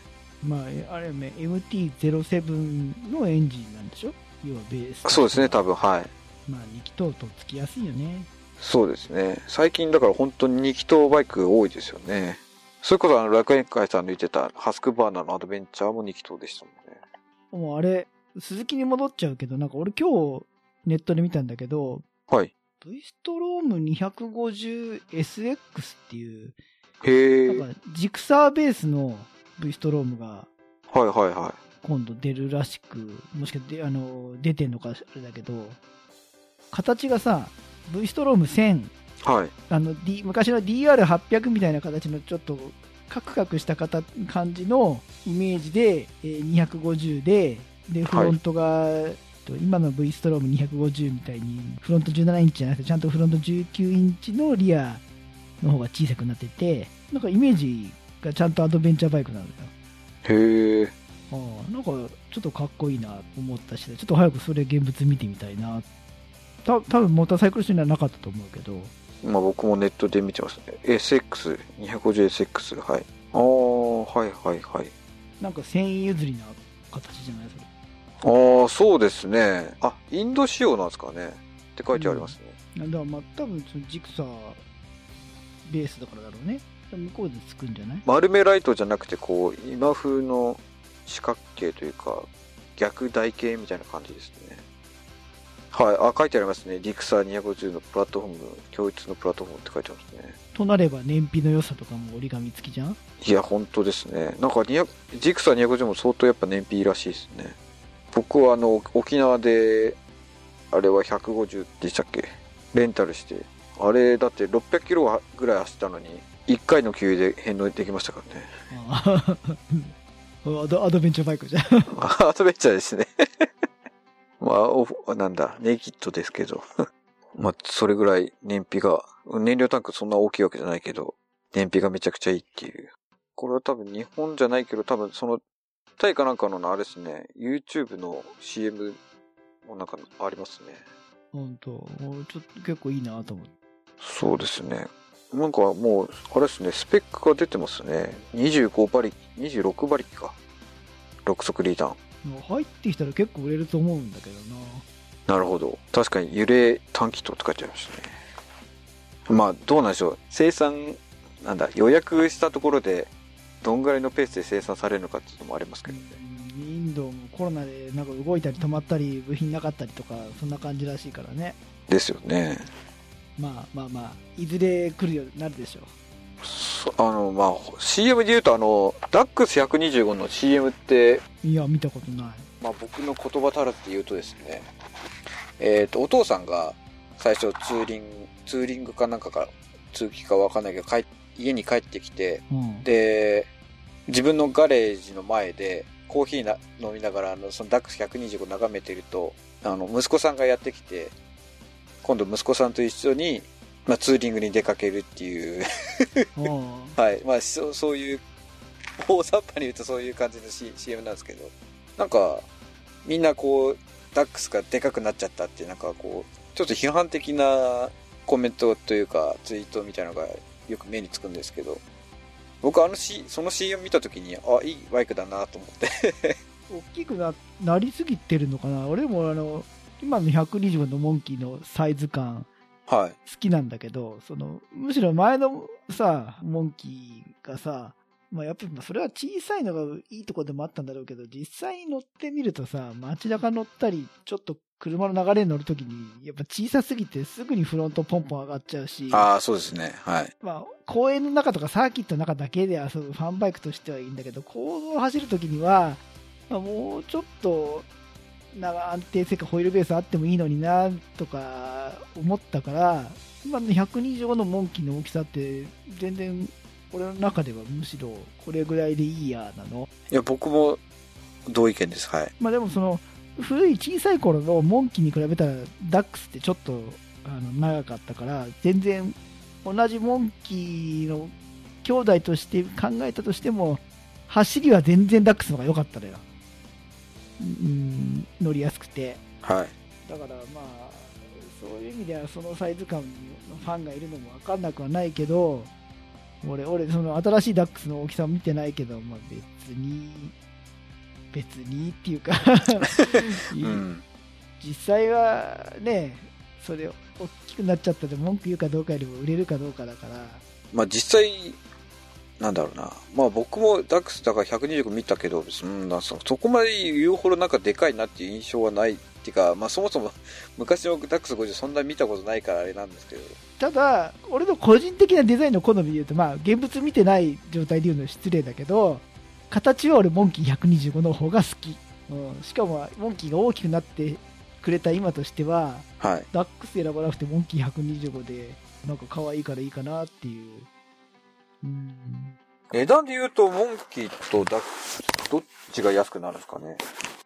Speaker 2: まあ、えあれはね、MT-07 のエンジンなんでしょ？要はベース。
Speaker 1: そうですね、多分、はい。
Speaker 2: まあ、2気筒とつきやすいよね。
Speaker 1: そうですね。最近だから本当に2気筒バイク多いですよね。それこそあの楽園会さんの言ってたハスクバーナーのアドベンチャーも2気筒でしたもんね。
Speaker 2: もうあれ、鈴木に戻っちゃうけど、なんか俺今日ネットで見たんだけど、
Speaker 1: はい。
Speaker 2: V ストローム 250SX っていう、
Speaker 1: へえ。
Speaker 2: なんかジクサーベースの V ストロームが
Speaker 1: はいはいは
Speaker 2: 今度出るらしく、もしかしてあの出てんのかあれだけど、形がさ、V ストローム1000、
Speaker 1: い。はい。
Speaker 2: あの、D、昔の DR800 みたいな形のちょっとカクカクした形感じのイメージで、えー250で、で、フロントが、と今の V ストローム250みたいに、フロント17インチじゃなくて、ちゃんとフロント19インチのリアの方が小さくなってて、なんかイメージがちゃんとアドベンチャーバイクなのよ。
Speaker 1: へえ。
Speaker 2: ああなんかちょっとかっこいいなと思ったし、ちょっと早くそれ現物見てみたいな。た多分モーターサイクルシーンにはなかったと思うけど、
Speaker 1: まあ僕もネットで見てますね。SX、250SX、はい。ああ、はいはいはい。
Speaker 2: なんか繊維譲りな形じゃない？それ。
Speaker 1: ああ、そうですね。あ、インド仕様なんですかね。って書いてありますね。
Speaker 2: だからまあ多分そのジクサーベースだからだろうね。向こうでつくんじゃない？
Speaker 1: 丸めライトじゃなくて、こう、今風の四角形というか、逆台形みたいな感じですね。はい。あ、書いてありますね。リクサー250のプラットフォーム、共通のプラットフォームって書いてますね。
Speaker 2: となれば燃費の良さとかも折り紙付きじゃん？
Speaker 1: いや、本当ですね。なんか200、ジクサー250も相当やっぱ燃費いいらしいですね。僕はあの、沖縄で、あれは150でしたっけ？レンタルして。あれ、だって600キロぐらい走ったのに、1回の給油で返納できましたからね。
Speaker 2: アドアドベンチャーバイクじゃん。
Speaker 1: アドベンチャーですね。まあ、おなんだ、ネイキッドですけど。まあ、それぐらい燃費が、燃料タンクそんな大きいわけじゃないけど、燃費がめちゃくちゃいいっていう。これは多分日本じゃないけど、多分その、タイかなんかのあれですね、YouTube の CM もなんかありますね。
Speaker 2: 本当ちょっと結構いいなと思って。
Speaker 1: そうですね。なんかもう、あれですね、スペックが出てますね。25馬力、26馬力か。6速リーダー。
Speaker 2: 入ってきたら結構売れると思うんだけどな。
Speaker 1: なるほど。確かに揺れ短気筒って書いてありましたね。まあ、どうなんでしょう。生産、なんだ、予約したところで、どんぐらいのペースで生産されるのかっていうのもありますけどね。
Speaker 2: インドもコロナでなんか動いたり止まったり部品なかったりとかそんな感じらしいからね
Speaker 1: ですよね。
Speaker 2: まあまあまあいずれ来るようになるでしょ
Speaker 1: そあの、まあ、CM で言うと、あの、ダックス125の CM って、
Speaker 2: ういや見たことない
Speaker 1: まあ、僕の言葉足らずで言うとですね、えっ、と、お父さんが最初ツーリング、ツーリングかなんかが通期かわかんないけど、帰家に帰ってきて、
Speaker 2: うん。
Speaker 1: で、自分のガレージの前で、コーヒーな飲みながら、あの、そのダックス125眺めてると、あの、息子さんがやってきて、今度息子さんと一緒に、まあ、ツーリングに出かけるっていう、
Speaker 2: うん。
Speaker 1: はい。まあ、そう、そういう、大雑把に言うとそういう感じの、C、CM なんですけど、なんか、みんなこう、ダックスがでかくなっちゃったってなんかこう、ちょっと批判的なコメントというか、ツイートみたいなのがよく目につくんですけど、僕あの C、その CM 見たときに、あ、いいバイクだなと思って。
Speaker 2: 大きくななりすぎてるのかな？俺もあの、今の125のモンキーのサイズ感
Speaker 1: はい。
Speaker 2: 好きなんだけど、その、むしろ前のさ、モンキーがさ、まあやっぱそれは小さいのがいいとこでもあったんだろうけど、実際に乗ってみるとさ、街中乗ったり、ちょっと車の流れに乗るときに、やっぱ小さすぎてすぐにフロントポンポン上がっちゃうし、
Speaker 1: ああ、そうですね。はい。
Speaker 2: まあ、公園の中とかサーキットの中だけで遊ぶファンバイクとしてはいいんだけど、公道を走るときには、まあ、もうちょっと、な安定性かホイールベースあってもいいのになとか思ったから、今の125のモンキーの大きさって、全然俺の中ではむしろこれぐらいでいいやなの。
Speaker 1: いや、僕も同意見です。はい。
Speaker 2: まあでもその、古い小さい頃のモンキーに比べたら、ダックスってちょっとあの長かったから、全然同じモンキーの兄弟として考えたとしても、走りは全然ダックスの方が良かったのよ。うん、乗りやすくて。
Speaker 1: はい。
Speaker 2: だからまあ、そういう意味ではそのサイズ感のファンがいるのも分かんなくはないけど、俺、俺、その新しいダックスの大きさを見てないけど、まあ別に、別にっていうか
Speaker 1: うん。
Speaker 2: 実際はね、それ大きくなっちゃったで文句言うかどうかよりも売れるかどうかだから、
Speaker 1: まあ実際、なんだろうな。まあ僕もダックスだから125見たけど、うん、なそそこまで言うほどなんかでかいなっていう印象はないっていうか、まあそもそも 昔のダックス50そんなに見たことないからあれなんですけど。
Speaker 2: ただ、俺の個人的なデザインの好みで言うと、まあ、現物見てない状態で言うのは失礼だけど、形は俺、モンキー125の方が好き。うん、しかも、モンキーが大きくなってくれた今としては、
Speaker 1: はい。
Speaker 2: ダックス選ばなくてモンキー125で、なんか可愛いからいいかなっていう。うん。
Speaker 1: 値段で言うと、モンキーとダックス、どっちが安くなるんですかね？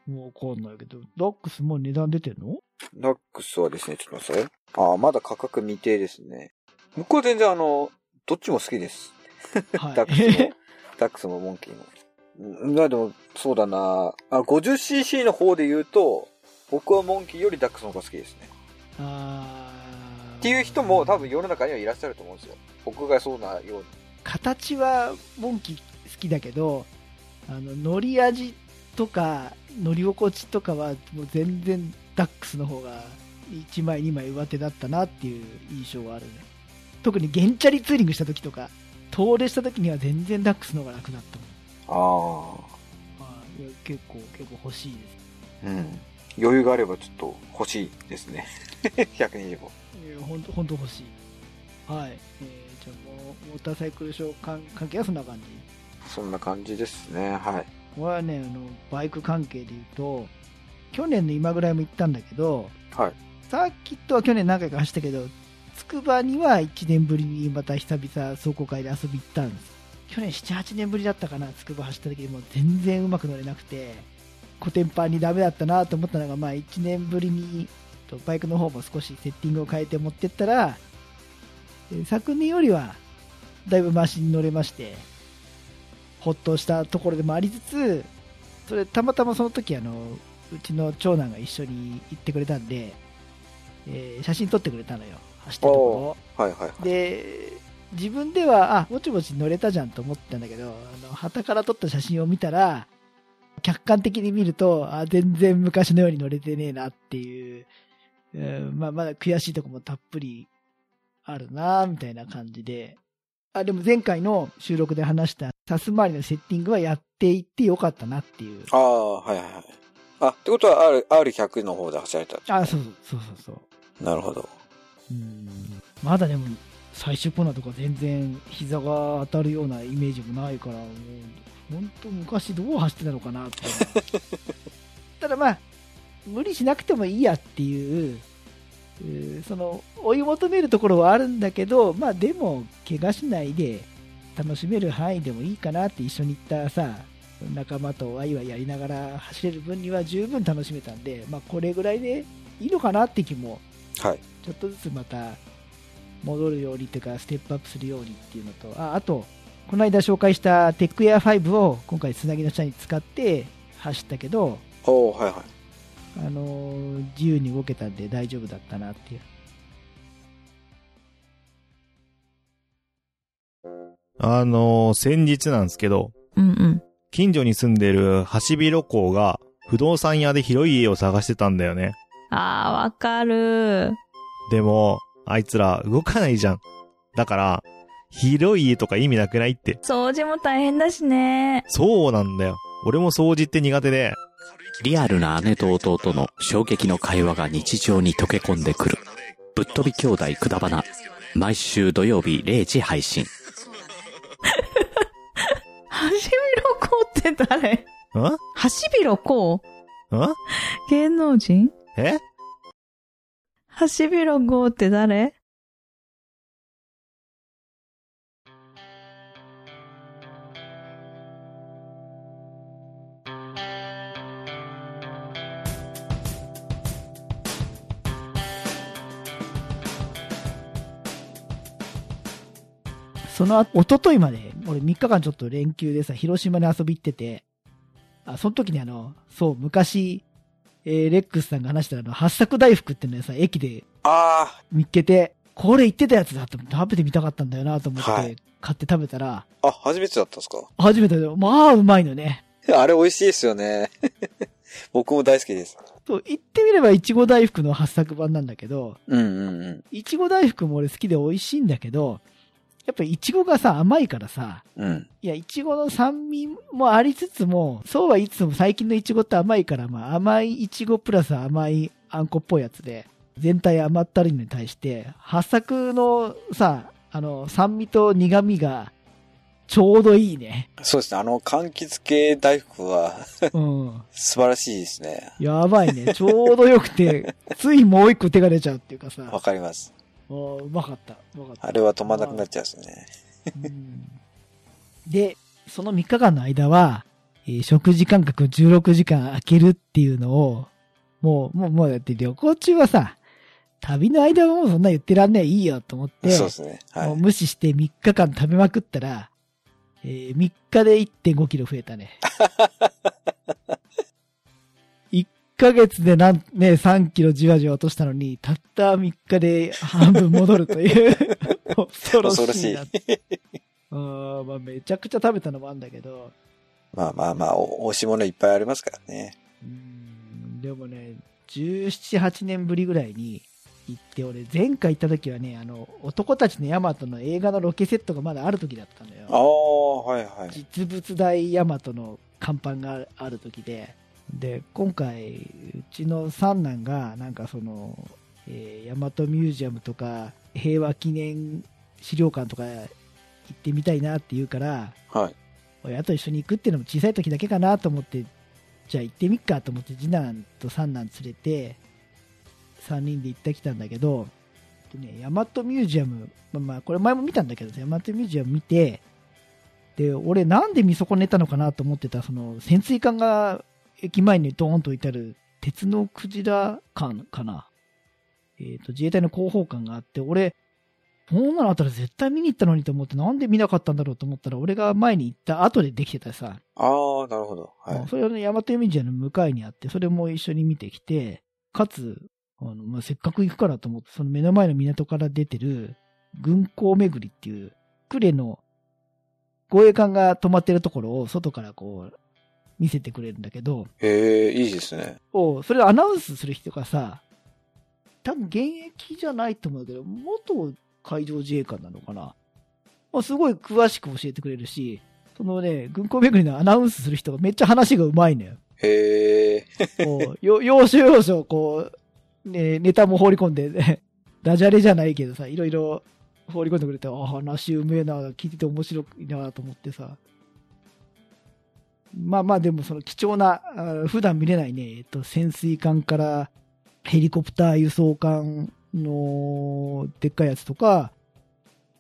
Speaker 2: もうわかんないけど、ダックスもう値段出てんの？
Speaker 1: ダックスはですね、ちょっと待ってください。ああ、まだ価格未定ですね。僕は全然あの、どっちも好きです。
Speaker 2: はい。
Speaker 1: ダックスも、ダックスもモンキーも。うんまあでも、そうだなあ、50cc の方で言うと、僕はモンキーよりダックスの方が好きですね。っていう人も多分世の中にはいらっしゃると思うんですよ。僕がそうなように。
Speaker 2: 形はモンキー好きだけどあの乗り味とか乗り心地とかはもう全然ダックスの方が1枚2枚上手だったなっていう印象はあるね特にゲンチャリツーリングした時とか遠出した時には全然ダックスの方が楽だったもん
Speaker 1: あ
Speaker 2: まあいや結構結構欲しいです
Speaker 1: あ。うん。余裕があればちょっと欲しいですね。125。
Speaker 2: いや本当本当欲しいはい、えー、じゃあもうモーターサイクルショー関関係はそんな感じ？
Speaker 1: そんな感じですね。はい。
Speaker 2: これはねあのバイク関係で言うと去年の今ぐらいも行ったんだけど
Speaker 1: はい。
Speaker 2: サーキットは去年何回か走ったけどつくばには1年ぶりにまた久々走行会で遊び行ったんです去年78年ぶりだったかなつくば走った時にもう全然うまく乗れなくてコテンパンにダメだったなと思ったのがまあ1年ぶりにとバイクの方も少しセッティングを変えて持ってったらえー昨年よりはだいぶマシに乗れましてほっとしたところでもありつつそれたまたまその時あのうちの長男が一緒に行ってくれたんで、えー写真撮ってくれたのよ走ってるとこ
Speaker 1: はいはいはい。
Speaker 2: ろで自分ではあぼちぼち乗れたじゃんと思ったんだけどあの旗から撮った写真を見たら客観的に見るとあ全然昔のように乗れてねえなっていう、うんまあ、まだ悔しいとこもたっぷりあるなみたいな感じであでも前回の収録で話したサス周りのセッティングはやっていってよかったなっていう
Speaker 1: ああ、はいはいはい。あ、ってことは R、R100 の方で走られた。
Speaker 2: あそうそうそうそうそう
Speaker 1: なるほど。
Speaker 2: うんまだでも最終コーナーとか全然膝が当たるようなイメージもないからもう本当昔どう走ってたのかなって ただまあ無理しなくてもいいやっていうえーその追い求めるところはあるんだけど、まあでも、怪我しないで楽しめる範囲でもいいかなって一緒に行ったさ、仲間とワイワイやりながら走れる分には十分楽しめたんで、まあこれぐらいでいいのかなって気も、
Speaker 1: はい。
Speaker 2: ちょっとずつまた戻るようにというか、ステップアップするようにっていうのと、ああと、この間紹介したテックエア5を今回つなぎの下に使って走ったけど、
Speaker 1: おー、はいはい。
Speaker 2: あのー自由に動けたんで大丈夫だったなっていう。
Speaker 4: あのー先日なんですけど、
Speaker 5: うんうん。
Speaker 4: 近所に住んでるハシビロコウが不動産屋で広い家を探してたんだよね。
Speaker 5: あー、わかる。
Speaker 4: でも、あいつら動かないじゃん。だから、広い家とか意味なくないって。
Speaker 5: 掃除も大変だしね。
Speaker 4: そうなんだよ。俺も掃除って苦手で、
Speaker 6: リアルな姉と弟の衝撃の会話が日常に溶け込んでくる。ぶっ飛び兄弟くだばな。毎週土曜日0時配信。
Speaker 5: ハシビロコウって誰？
Speaker 4: ん？
Speaker 5: ハシビロコウ
Speaker 4: ん？
Speaker 5: 芸能人？
Speaker 4: え？
Speaker 5: ハシビロコウって誰
Speaker 2: その後、一昨日まで、俺3日間ちょっと連休でさ、広島に遊び行ってて、あ、その時にあの、そう、昔、えーレックスさんが話したあの、八作大福っていうのをさ、駅で
Speaker 1: あ
Speaker 2: 見っけて、これ言ってたやつだと思って食べてみたかったんだよなと思って、
Speaker 1: はい
Speaker 2: 買って食べたら、
Speaker 1: ー、あ、初めてだったんですか？
Speaker 2: 初めてで、まあ、うまいのね。
Speaker 1: あれ美味しいですよね。僕も大好きです。
Speaker 2: そう、言ってみれば、いちご大福の八作版なんだけど、
Speaker 1: うんうんうん。
Speaker 2: いちご大福も俺好きで美味しいんだけど、やっぱいちごがさ、甘いからさ、
Speaker 1: うん。
Speaker 2: いや、いちごの酸味もありつつも、そうは言いつつも最近のいちごって甘いから、まあ甘いいちごプラス甘いあんこっぽいやつで、全体甘ったるいのに対して、八作のさ、あの、酸味と苦味が、ちょうどいいね。
Speaker 1: そうですね。あの、柑橘系大福は
Speaker 2: うん。
Speaker 1: 素晴らしいですね。
Speaker 2: やばいね。ちょうどよくて、ついもう一個手が出ちゃうっていうかさ、
Speaker 1: わかります。
Speaker 2: おうまかった。うまかった。
Speaker 1: あれは止まんなくなっちゃうんですね。
Speaker 2: うんで、その3日間の間は、えー食事間隔16時間空けるっていうのを、もう、もう、もうだって旅行中はさ、旅の間はもうそんな言ってらんねえいいよと思って、
Speaker 1: そうですね。は
Speaker 2: もう
Speaker 1: い。
Speaker 2: 無視して3日間食べまくったら、えー3日で1.5キロ増えたね。1ヶ月でなん、ね、3キロじわじわ落としたのに、たった3日で半分戻るという、恐 ろ
Speaker 1: 恐ろしい
Speaker 2: しいな。うんまあ、めちゃくちゃ食べたのもあるんだけど、
Speaker 1: まあまあまあ、お、美味しいものいっぱいありますからね。
Speaker 2: うんでもね、17、8年ぶりぐらいに行って、俺前回行った時はね、あの、男たちのヤマトの映画のロケセットがまだある時だったのよ。
Speaker 1: ああ、はいはい。
Speaker 2: 実物大ヤマトの看板がある時で、で、今回、うちの三男が、なんかその、えー、ヤマトミュージアムとか、平和記念資料館とか行ってみたいなって言うから、
Speaker 1: はい。
Speaker 2: 親と一緒に行くっていうのも小さい時だけかなと思って、じゃあ行ってみっかと思って次男と三男連れて、3人で行ってきたんだけど、でね、ヤマトミュージアム、まあ、まあこれ前も見たんだけど、ヤマトミュージアム見て、で、俺なんで見損ねたのかなと思ってた、その潜水艦が駅前にドーンと置いてある鉄のクジラ艦かな。えっ、と、自衛隊の広報艦があって、俺、そんなのあったら絶対見に行ったのにと思って、なんで見なかったんだろうと思ったら、俺が前に行った後でできてたさ、
Speaker 1: ああ、なるほど。はい。
Speaker 2: それはね、ヤマトミュージアムの向かいにあって、それも一緒に見てきて、かつ、あの、まあ、せっかく行くからと思って、その目の前の港から出てる、軍港巡りっていう、呉の護衛艦が止まってるところを外からこう、見せてくれるんだけど、
Speaker 1: へえ、いいですね。
Speaker 2: おそれをアナウンスする人がさ、多分現役じゃないと思うけど、元海上自衛官なのかな。まあ、すごい詳しく教えてくれるし、そのね、軍港巡りのアナウンスする人がめっちゃ話がうまいのよ。
Speaker 1: へえ、
Speaker 2: こう、よ要所要所、こう、ね、ネタも放り込んで、ね、ダジャレじゃないけどさ、いろいろ放り込んでくれて、あ、話うめえな、聞いてて面白いなと思ってさ。まあまあでもその貴重な、あ普段見れないね、えっと、潜水艦からヘリコプター輸送艦の、でっかいやつとか、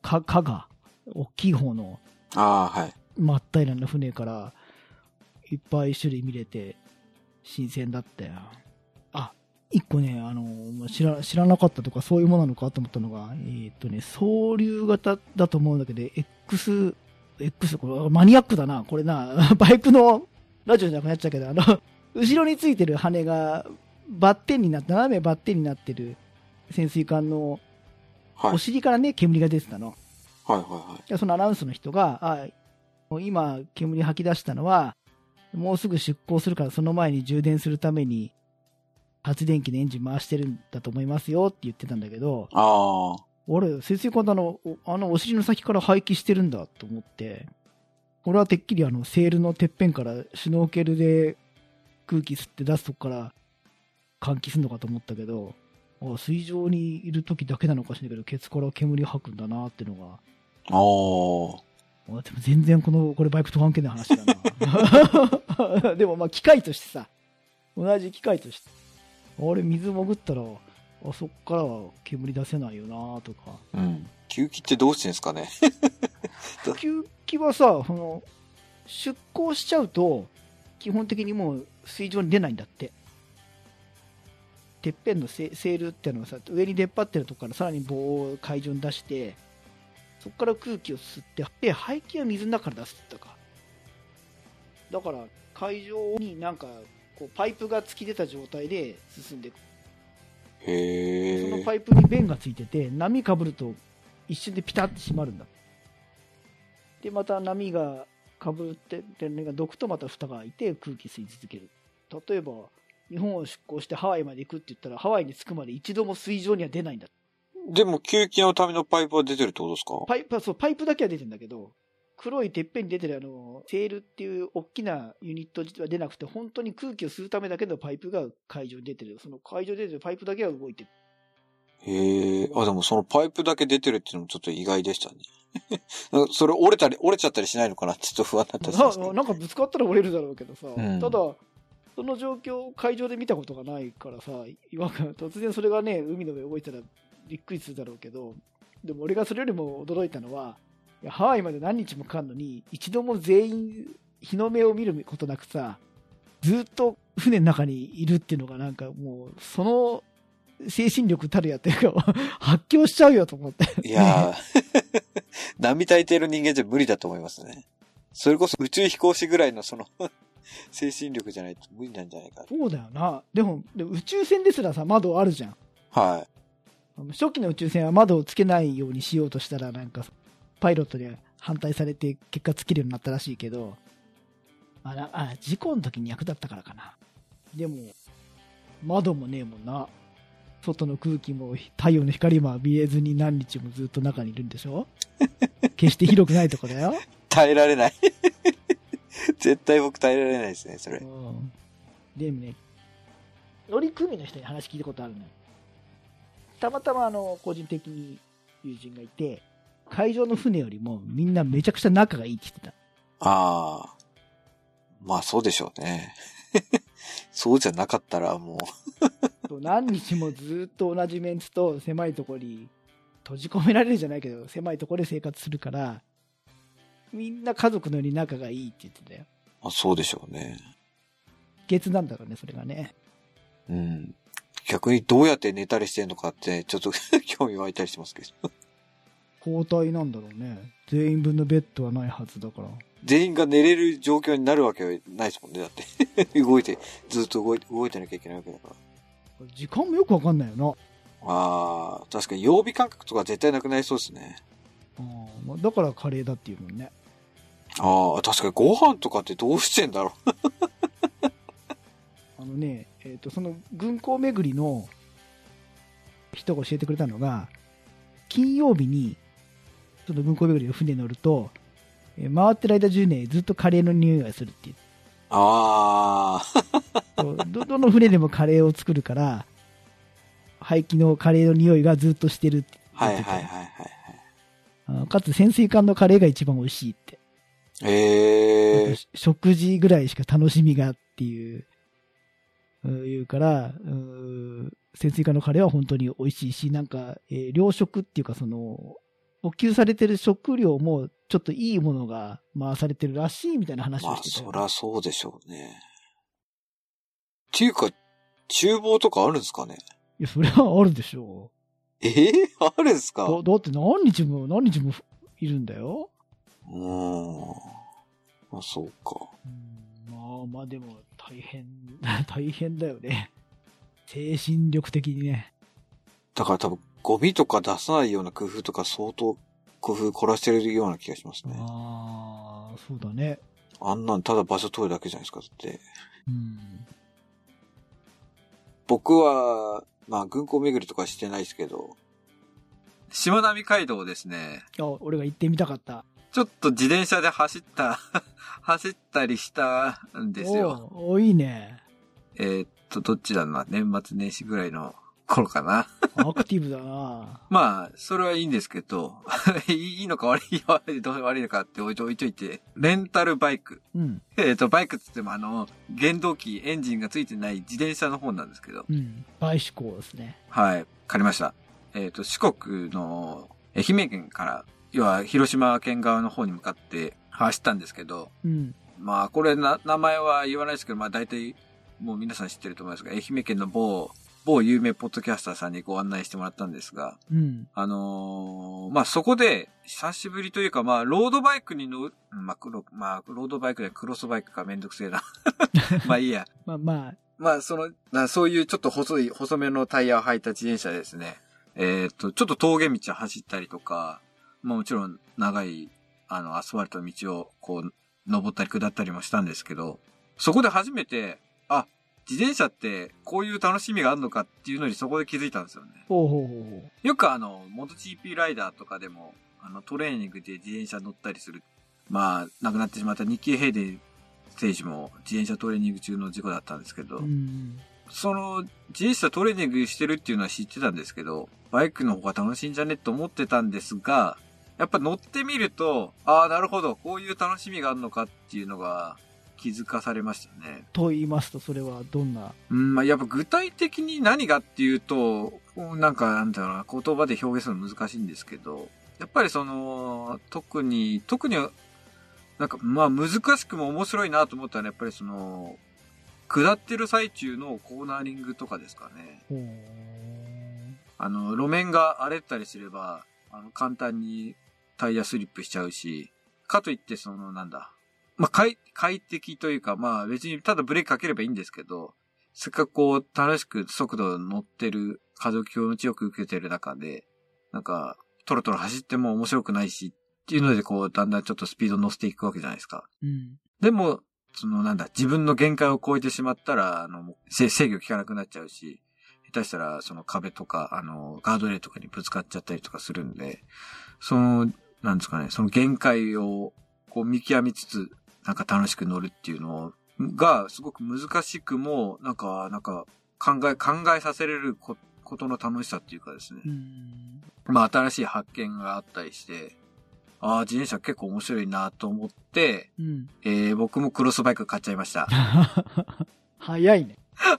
Speaker 2: か、かが、大きい方の
Speaker 1: ああ、はい。
Speaker 2: 真っ平らな船から、いっぱい種類見れて、新鮮だったよ。あ、一個ね、あの、まあ知ら、知らなかったとか、そういうものなのかと思ったのが、えーっとね、総流型だと思うんだけど、X、X、これマニアックだな、これな、バイクのラジオじゃなくなっちゃうけど、あの、後ろについてる羽が、バッテンになって、斜めバッテンになってる潜水艦の
Speaker 1: はい。
Speaker 2: お尻からね、煙が出てたの。
Speaker 1: はいはいはい。
Speaker 2: でそのアナウンスの人が、あ今、煙吐き出したのは、もうすぐ出港するから、その前に充電するために、発電機のエンジン回してるんだと思いますよって言ってたんだけど、
Speaker 1: ああ。
Speaker 2: 俺、潜水艦のあの、おあのお尻の先から排気してるんだと思って、俺はてっきりあの、セールのてっぺんからシュノーケルで空気吸って出すとこから換気するのかと思ったけど、あ水上にいる時だけなのかしらんけど、ケツから煙吐くんだなってのが、
Speaker 1: ああ。
Speaker 2: あでも全然この、これバイクと関係ない話だな。でもまあ機械としてさ、同じ機械として、あれ水潜ったら、あそっからは煙出せないよなとか。
Speaker 1: うん。吸気ってどうしてんですかね？
Speaker 2: 吸気はさ、その、出港しちゃうと、基本的にもう水上に出ないんだって。てっぺんのセセールっていうのはさ、上に出っ張ってるとこからさらに棒を海上に出して、そこから空気を吸って、で、排気は水の中から出すって言ったか。だから、海上になんか、こう、パイプが突き出た状態で進んでいく。
Speaker 1: へえ。
Speaker 2: そのパイプに弁がついてて、波かぶると一瞬でピタッて閉まるんだ。で、また波がかぶってるのが毒とまた蓋が開いて空気吸い続ける。例えば、日本を出港してハワイまで行くって言ったら、ハワイに着くまで一度も水上には出ないんだ。
Speaker 1: でも、吸気のためのパイプは出てるってことですか？
Speaker 2: パイプは、そう、パイプだけは出てるんだけど、黒いてっぺんに出てるあの、セールっていう大きなユニットは出なくて、本当に空気を吸うためだけのパイプが海上に出てる。その海上に出てるパイプだけは動いてる。
Speaker 1: へえ。あ、でもそのパイプだけ出てるっていうのもちょっと意外でしたね。それ折れたり、折れちゃったりしないのかなってちょっと不安だったりし
Speaker 2: ななんかぶつかったら折れるだろうけどさ、
Speaker 1: ん
Speaker 2: ただ、その状況を海上で見たことがないからさ、今突然それがね、海の上動いたらびっくりするだろうけど、でも俺がそれよりも驚いたのは、ハワイまで何日もかかんのに、一度も全員日の目を見ることなくさ、ずっと船の中にいるっていうのがなんかもう、その精神力たるやっていうか、発狂しちゃうよと思って。
Speaker 1: いやー、並大抵の人間じゃ無理だと思いますね。それこそ宇宙飛行士ぐらいのその、精神力じゃないと無理なんじゃないか。
Speaker 2: そうだよな。でも、でも宇宙船ですらさ、窓あるじゃん。
Speaker 1: は
Speaker 2: 初期の宇宙船は窓をつけないようにしようとしたら、なんか、パイロットに反対されて、結果つけるようになったらしいけど、あら、あ、事故の時に役立ったからかな。でも、窓もねえもんな。外の空気も太陽の光も浴びえずに何日もずっと中にいるんでしょ？決して広くないとこだよ。
Speaker 1: い。耐えられない。絶対僕耐えられないですね、それ
Speaker 2: う。ん。でもね、乗組の人に話聞いたことあるのよ。たまたまあの、個人的に友人がいて、海上の船よりもみんなめちゃくちゃ仲がいいって言ってた。
Speaker 1: ああ。まあそうでしょうね。そうじゃなかったらも
Speaker 2: そう何日もずっと同じメンツと狭いところに閉じ込められるじゃないけど、狭いところで生活するから、みんな家族のように仲がいいって言ってたよ。
Speaker 1: あそうでしょうね。
Speaker 2: 秘訣なんだろうね、それがね。
Speaker 1: うん。逆にどうやって寝たりしてんのかって、ちょっと 興味湧いたりしますけど。
Speaker 2: 交代なんだろうね。全員分のベッドはないはずだから。
Speaker 1: 全員が寝れる状況になるわけはないですもんね、だって。動いて、ずっと動いて、動いてなきゃいけないわけだから。
Speaker 2: 時間もよくわかんないよな。
Speaker 1: ああ、確かに曜日感覚とか絶対なくなりそうですね。
Speaker 2: うんまあだからカレーだっていうもんね。
Speaker 1: ああ、確かにご飯とかってどうしてんだろ
Speaker 2: あのね、えっ、と、その軍港巡りの人が教えてくれたのが、金曜日に、その軍港巡りの船に乗ると、えー回ってる間中ね、ずっとカレーの匂いがするっていう。
Speaker 1: う。ああ、
Speaker 2: そうど、どの船でもカレーを作るから、排気のカレーの匂いがずっとしてるって
Speaker 1: はい
Speaker 2: 言ってて
Speaker 1: はいはいはいはい。
Speaker 2: あかつ潜水艦のカレーが一番美味しいって。
Speaker 1: ええ
Speaker 2: し食事ぐらいしか楽しみがっていう、うん言うから、う潜水艦のカレーは本当に美味しいし、なんか、えー糧食っていうかその、補給されてる食料もちょっといいものが回されてるらしいみたいな話
Speaker 1: まあ、
Speaker 2: をしてたよ
Speaker 1: そらそうでしょうね。っていうか、厨房とかあるんですかね？
Speaker 2: いや、それはあるでしょ
Speaker 1: ええあるんですか？
Speaker 2: う。だだって何日も何日もいるんだよ。
Speaker 1: うーん。まあ、そうか。
Speaker 2: うんまあまあでも大変、大変だよね。精神力的にね。
Speaker 1: だから多分、ゴミとか出さないような工夫とか相当工夫凝らしてるような気がしますね。
Speaker 2: ああ、そうだね。
Speaker 1: あんなんただ場所取るだけじゃないですか、だって。
Speaker 2: うん。
Speaker 1: 僕は、まあ、軍港巡りとかしてないですけど、しまなみ海道ですね。
Speaker 2: あ、俺が行ってみたかった。
Speaker 1: ちょっと自転車で走った、走ったりしたんですよ。
Speaker 2: おうおいいね。
Speaker 1: えーっと、どっちだろうな、年末年始ぐらいの頃かな。
Speaker 2: アクティブだな。
Speaker 1: まあ、それはいいんですけど、いいのか悪い悪いどう悪いのかって置いと置いて、レンタルバイク。
Speaker 2: うん。
Speaker 1: えっ、と、バイクって言ってもあの、原動機、エンジンがついてない自転車の方なんですけど、
Speaker 2: うん。バイシコーですね。
Speaker 1: はい、借りました。えっ、と、四国の愛媛県から、要は広島県側の方に向かって走ったんですけど、
Speaker 2: うん。
Speaker 1: まあ、これな、名前は言わないですけど、まあ大体、もう皆さん知ってると思いますが、愛媛県の某、某有名ポッドキャスターさんにご案内してもらったんですが、
Speaker 2: うん。
Speaker 1: あのーまあ、そこで、久しぶりというか、まあ、ロードバイクに乗る、まあ、黒、まあ、ロードバイクでクロスバイクかめんどくせえな。まあ、いいや。
Speaker 2: まあまあ、
Speaker 1: まあ、その、なそういうちょっと細い、細めのタイヤを履いた自転車ですね。えっ、と、ちょっと峠道を走ったりとか、まあもちろん長い、あの、アスファルトの道をこう、登ったり下ったりもしたんですけど、そこで初めて、あ、自転車ってこういう楽しみがあるのかっていうのにそこで気づいたんですよね。
Speaker 2: ほうほうほうほ
Speaker 1: よくあの、モト GP ライダーとかでも、あの、トレーニングで自転車乗ったりする。まあ、亡くなってしまった日経ヘイデイ選手も自転車トレーニング中の事故だったんですけど、
Speaker 2: う。うん。
Speaker 1: その、自転車トレーニングしてるっていうのは知ってたんですけど、バイクの方が楽しいんじゃねと思ってたんですが、やっぱ乗ってみると、ああ、なるほど、こういう楽しみがあるのかっていうのが気づかされましたね。
Speaker 2: と言いますと、それはどんな？
Speaker 1: うん、まあ、やっぱ具体的に何がっていうと、なんか、なんだろうな、言葉で表現するの難しいんですけど、やっぱりその、特に、特に、なんか、まあ難しくも面白いなと思ったら、やっぱりその、下ってる最中のコーナーリングとかですかね。あの、路面が荒れたりすれば、あの、簡単にタイヤスリップしちゃうし、かといって、その、なんだ。まあ、快、快適というか、まあ、別にただブレーキかければいいんですけど、せっかくこう、楽しく速度乗ってる、風を気持ちよく受けてる中で、なんか、トロトロ走っても面白くないし、っていうので、こう、だんだんちょっとスピード乗せていくわけじゃないですか。
Speaker 2: うん。
Speaker 1: でも、そのなんだ、自分の限界を超えてしまったら、あの、制御効かなくなっちゃうし、下手したら、その壁とか、あの、ガードレールとかにぶつかっちゃったりとかするんで、その、なんですかね、その限界を、こう見極めつつ、なんか楽しく乗るっていうのが、すごく難しくも、なんか、なんか、考え、考えさせれるこことの楽しさっていうかですね。
Speaker 2: うん。
Speaker 1: まあ、新しい発見があったりして、ああ、自転車結構面白いなと思って、
Speaker 2: うん。
Speaker 1: えー、僕もクロスバイク買っちゃいました。
Speaker 2: 早いね。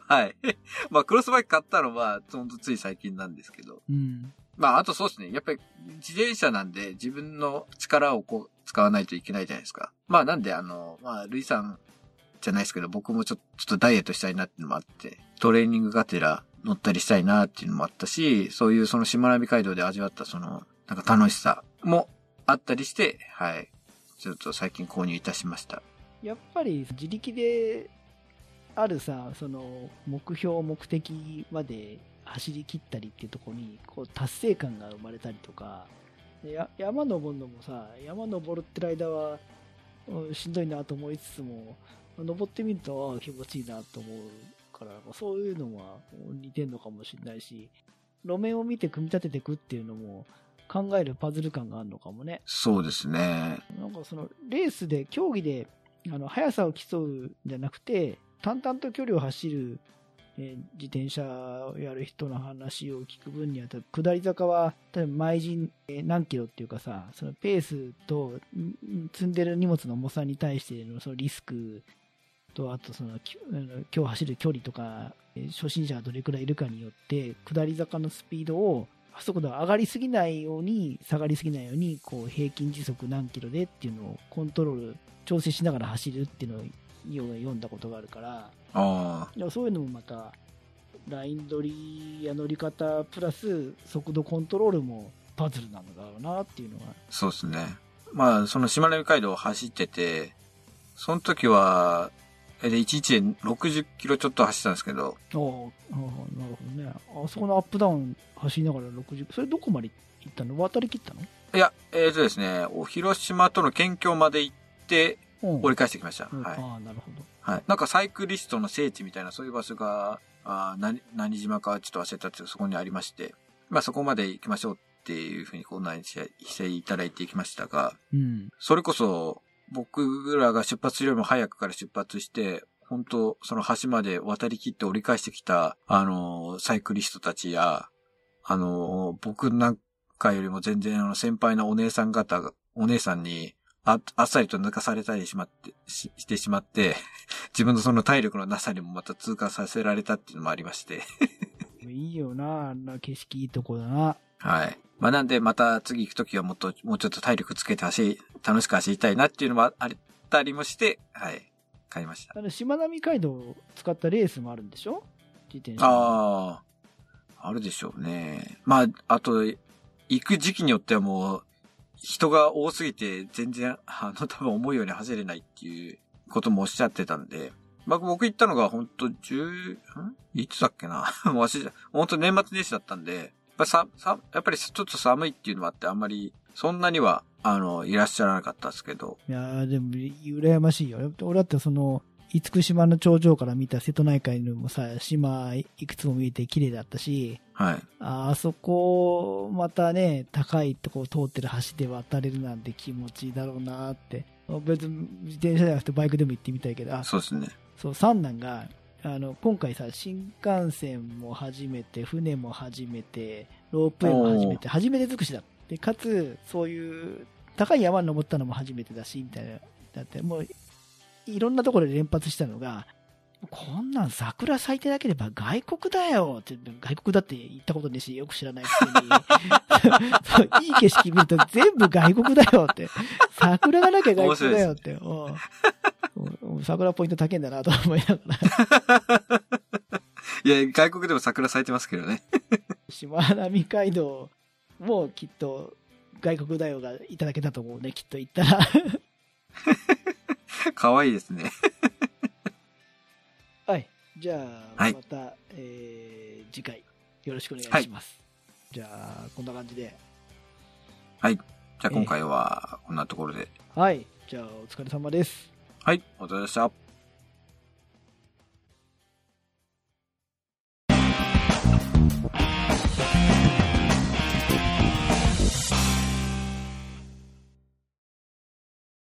Speaker 1: はい。まあ、クロスバイク買ったのは、ほんとつい最近なんですけど。
Speaker 2: うん。
Speaker 1: まあ、あとそうですね。やっぱり、自転車なんで自分の力をこう、使わないといけないじゃないですか。まあ、なんで、あの、まあ、ルイさんじゃないですけど、僕もちょちょっとダイエットしたいなっていうのもあって、トレーニングがてら乗ったりしたいなっていうのもあったし、そういうそのしまなみ海道で味わったその、なんか楽しさもあったりして、はい。ちょっと最近購入いたしました。
Speaker 2: やっぱり自力であるさ、その目標、目的まで走り切ったりっていうところにこう達成感が生まれたりとか、でや山登るのもさ、山登るってる間はうんしんどいなと思いつつも、登ってみるとあ気持ちいいなと思うから、そういうのは似てんのかもしれないし、路面を見て組み立てていくっていうのも考えるパズル感があるのかもね。
Speaker 1: そうですね。
Speaker 2: なんかそのレースで、競技であの速さを競うんじゃなくて、淡々と距離を走る、え自転車をやる人の話を聞く分には、下り坂は、例えば毎時何キロっていうかさ、そのペースと積んでる荷物の重さに対してのそのリスクと、あとその、今日走る距離とか、初心者がどれくらいいるかによって、下り坂のスピードを、速度が上がりすぎないように、下がりすぎないように、こう、平均時速何キロでっていうのをコントロール、調整しながら走るっていうのを読んだことがあるから、
Speaker 1: あ
Speaker 2: いやそういうのもまた、ライン取りや乗り方プラス速度コントロールもパズルなのだろうなっていうのは。
Speaker 1: あ、そうですね。まあ、そのしまなみ海道を走ってて、その時は、えで、1日で60キロちょっと走ったんですけど、
Speaker 2: ああ、ああなるほどね。あそこのアップダウン走りながら60、それどこまで行ったの？渡り切ったの？
Speaker 1: いや、えーとですね、お広島との県境まで行って、
Speaker 2: うん
Speaker 1: 折り返してきました。はい。
Speaker 2: うんああ、なるほど。
Speaker 1: はい。なんかサイクリストの聖地みたいなそういう場所が、あー何、何島かちょっと忘れたんですけど、そこにありまして、まあそこまで行きましょうっていうふうにこんなにしていただいていきましたが、
Speaker 2: うん。
Speaker 1: それこそ僕らが出発よりも早くから出発して、本当その橋まで渡り切って折り返してきた、あのーサイクリストたちや、あのー僕なんかよりも全然あの先輩のお姉さん方が、お姉さんに、あ、あっさりと抜かされたりしまって、ししてしまって、自分のその体力のなさにもまた通過させられたっていうのもありまして。
Speaker 2: いいよな、あんな景色いいとこだな。
Speaker 1: はい。まあなんでまた次行くときはもっと、もうちょっと体力つけて走り、楽しく走りたいなっていうのもあったりもして、はい。買いました。
Speaker 2: あの、しまなみ海道を使ったレースもあるんでしょ？自転車。
Speaker 1: ああ、あるでしょうね。まあ、あと、行く時期によってはもう、人が多すぎて全然、あの、多分思うように走れないっていうこともおっしゃってたんで、まあ、僕行ったのが本当10、ん？いつだっけな？も う忘れた。本当年末年始だったんで、やっぱさ、さ、やっぱりちょっと寒いっていうのもあって、あんまり、そんなには、あの、いらっしゃらなかったですけど、
Speaker 2: いやでも、羨ましいよ。俺だってその、厳島の頂上から見た瀬戸内海のもさ、島いくつも見えて綺麗だったし、
Speaker 1: はい。
Speaker 2: ああそこ、またね、高いとこ通ってる橋で渡れるなんて気持ちいいだろうなって。別に自転車じゃなくてバイクでも行ってみたいけど、あ、
Speaker 1: そうですね。
Speaker 2: そう、三男が、あの、今回さ、新幹線も初めて、船も初めて、ロープウェイも初めて、初めて尽くしだ。で、かつ、そういう、高い山に登ったのも初めてだし、みたいな。だって、もう、いろんなところで連発したのが、こんなん桜咲いてなければ外国だよって、外国だって言ったことねえし、よく知らないくせに。いい景色見ると全部外国だよって。桜がなきゃ外国だよって。桜ポイント高いんだなと思いながら。
Speaker 1: いや、外国でも桜咲いてますけどね。
Speaker 2: しまなみ海道もきっと外国だよがいただけたと思うね、きっと行ったら。
Speaker 1: 可愛いですね。
Speaker 2: はい。じゃあ、
Speaker 1: はい
Speaker 2: また、えー、次回よろしくお願いします。じゃあ、こんな感じで。
Speaker 1: じゃあ今回はこんなところで。
Speaker 2: はい。じゃあ、お疲れ様です。
Speaker 1: はい、お疲れ様でした。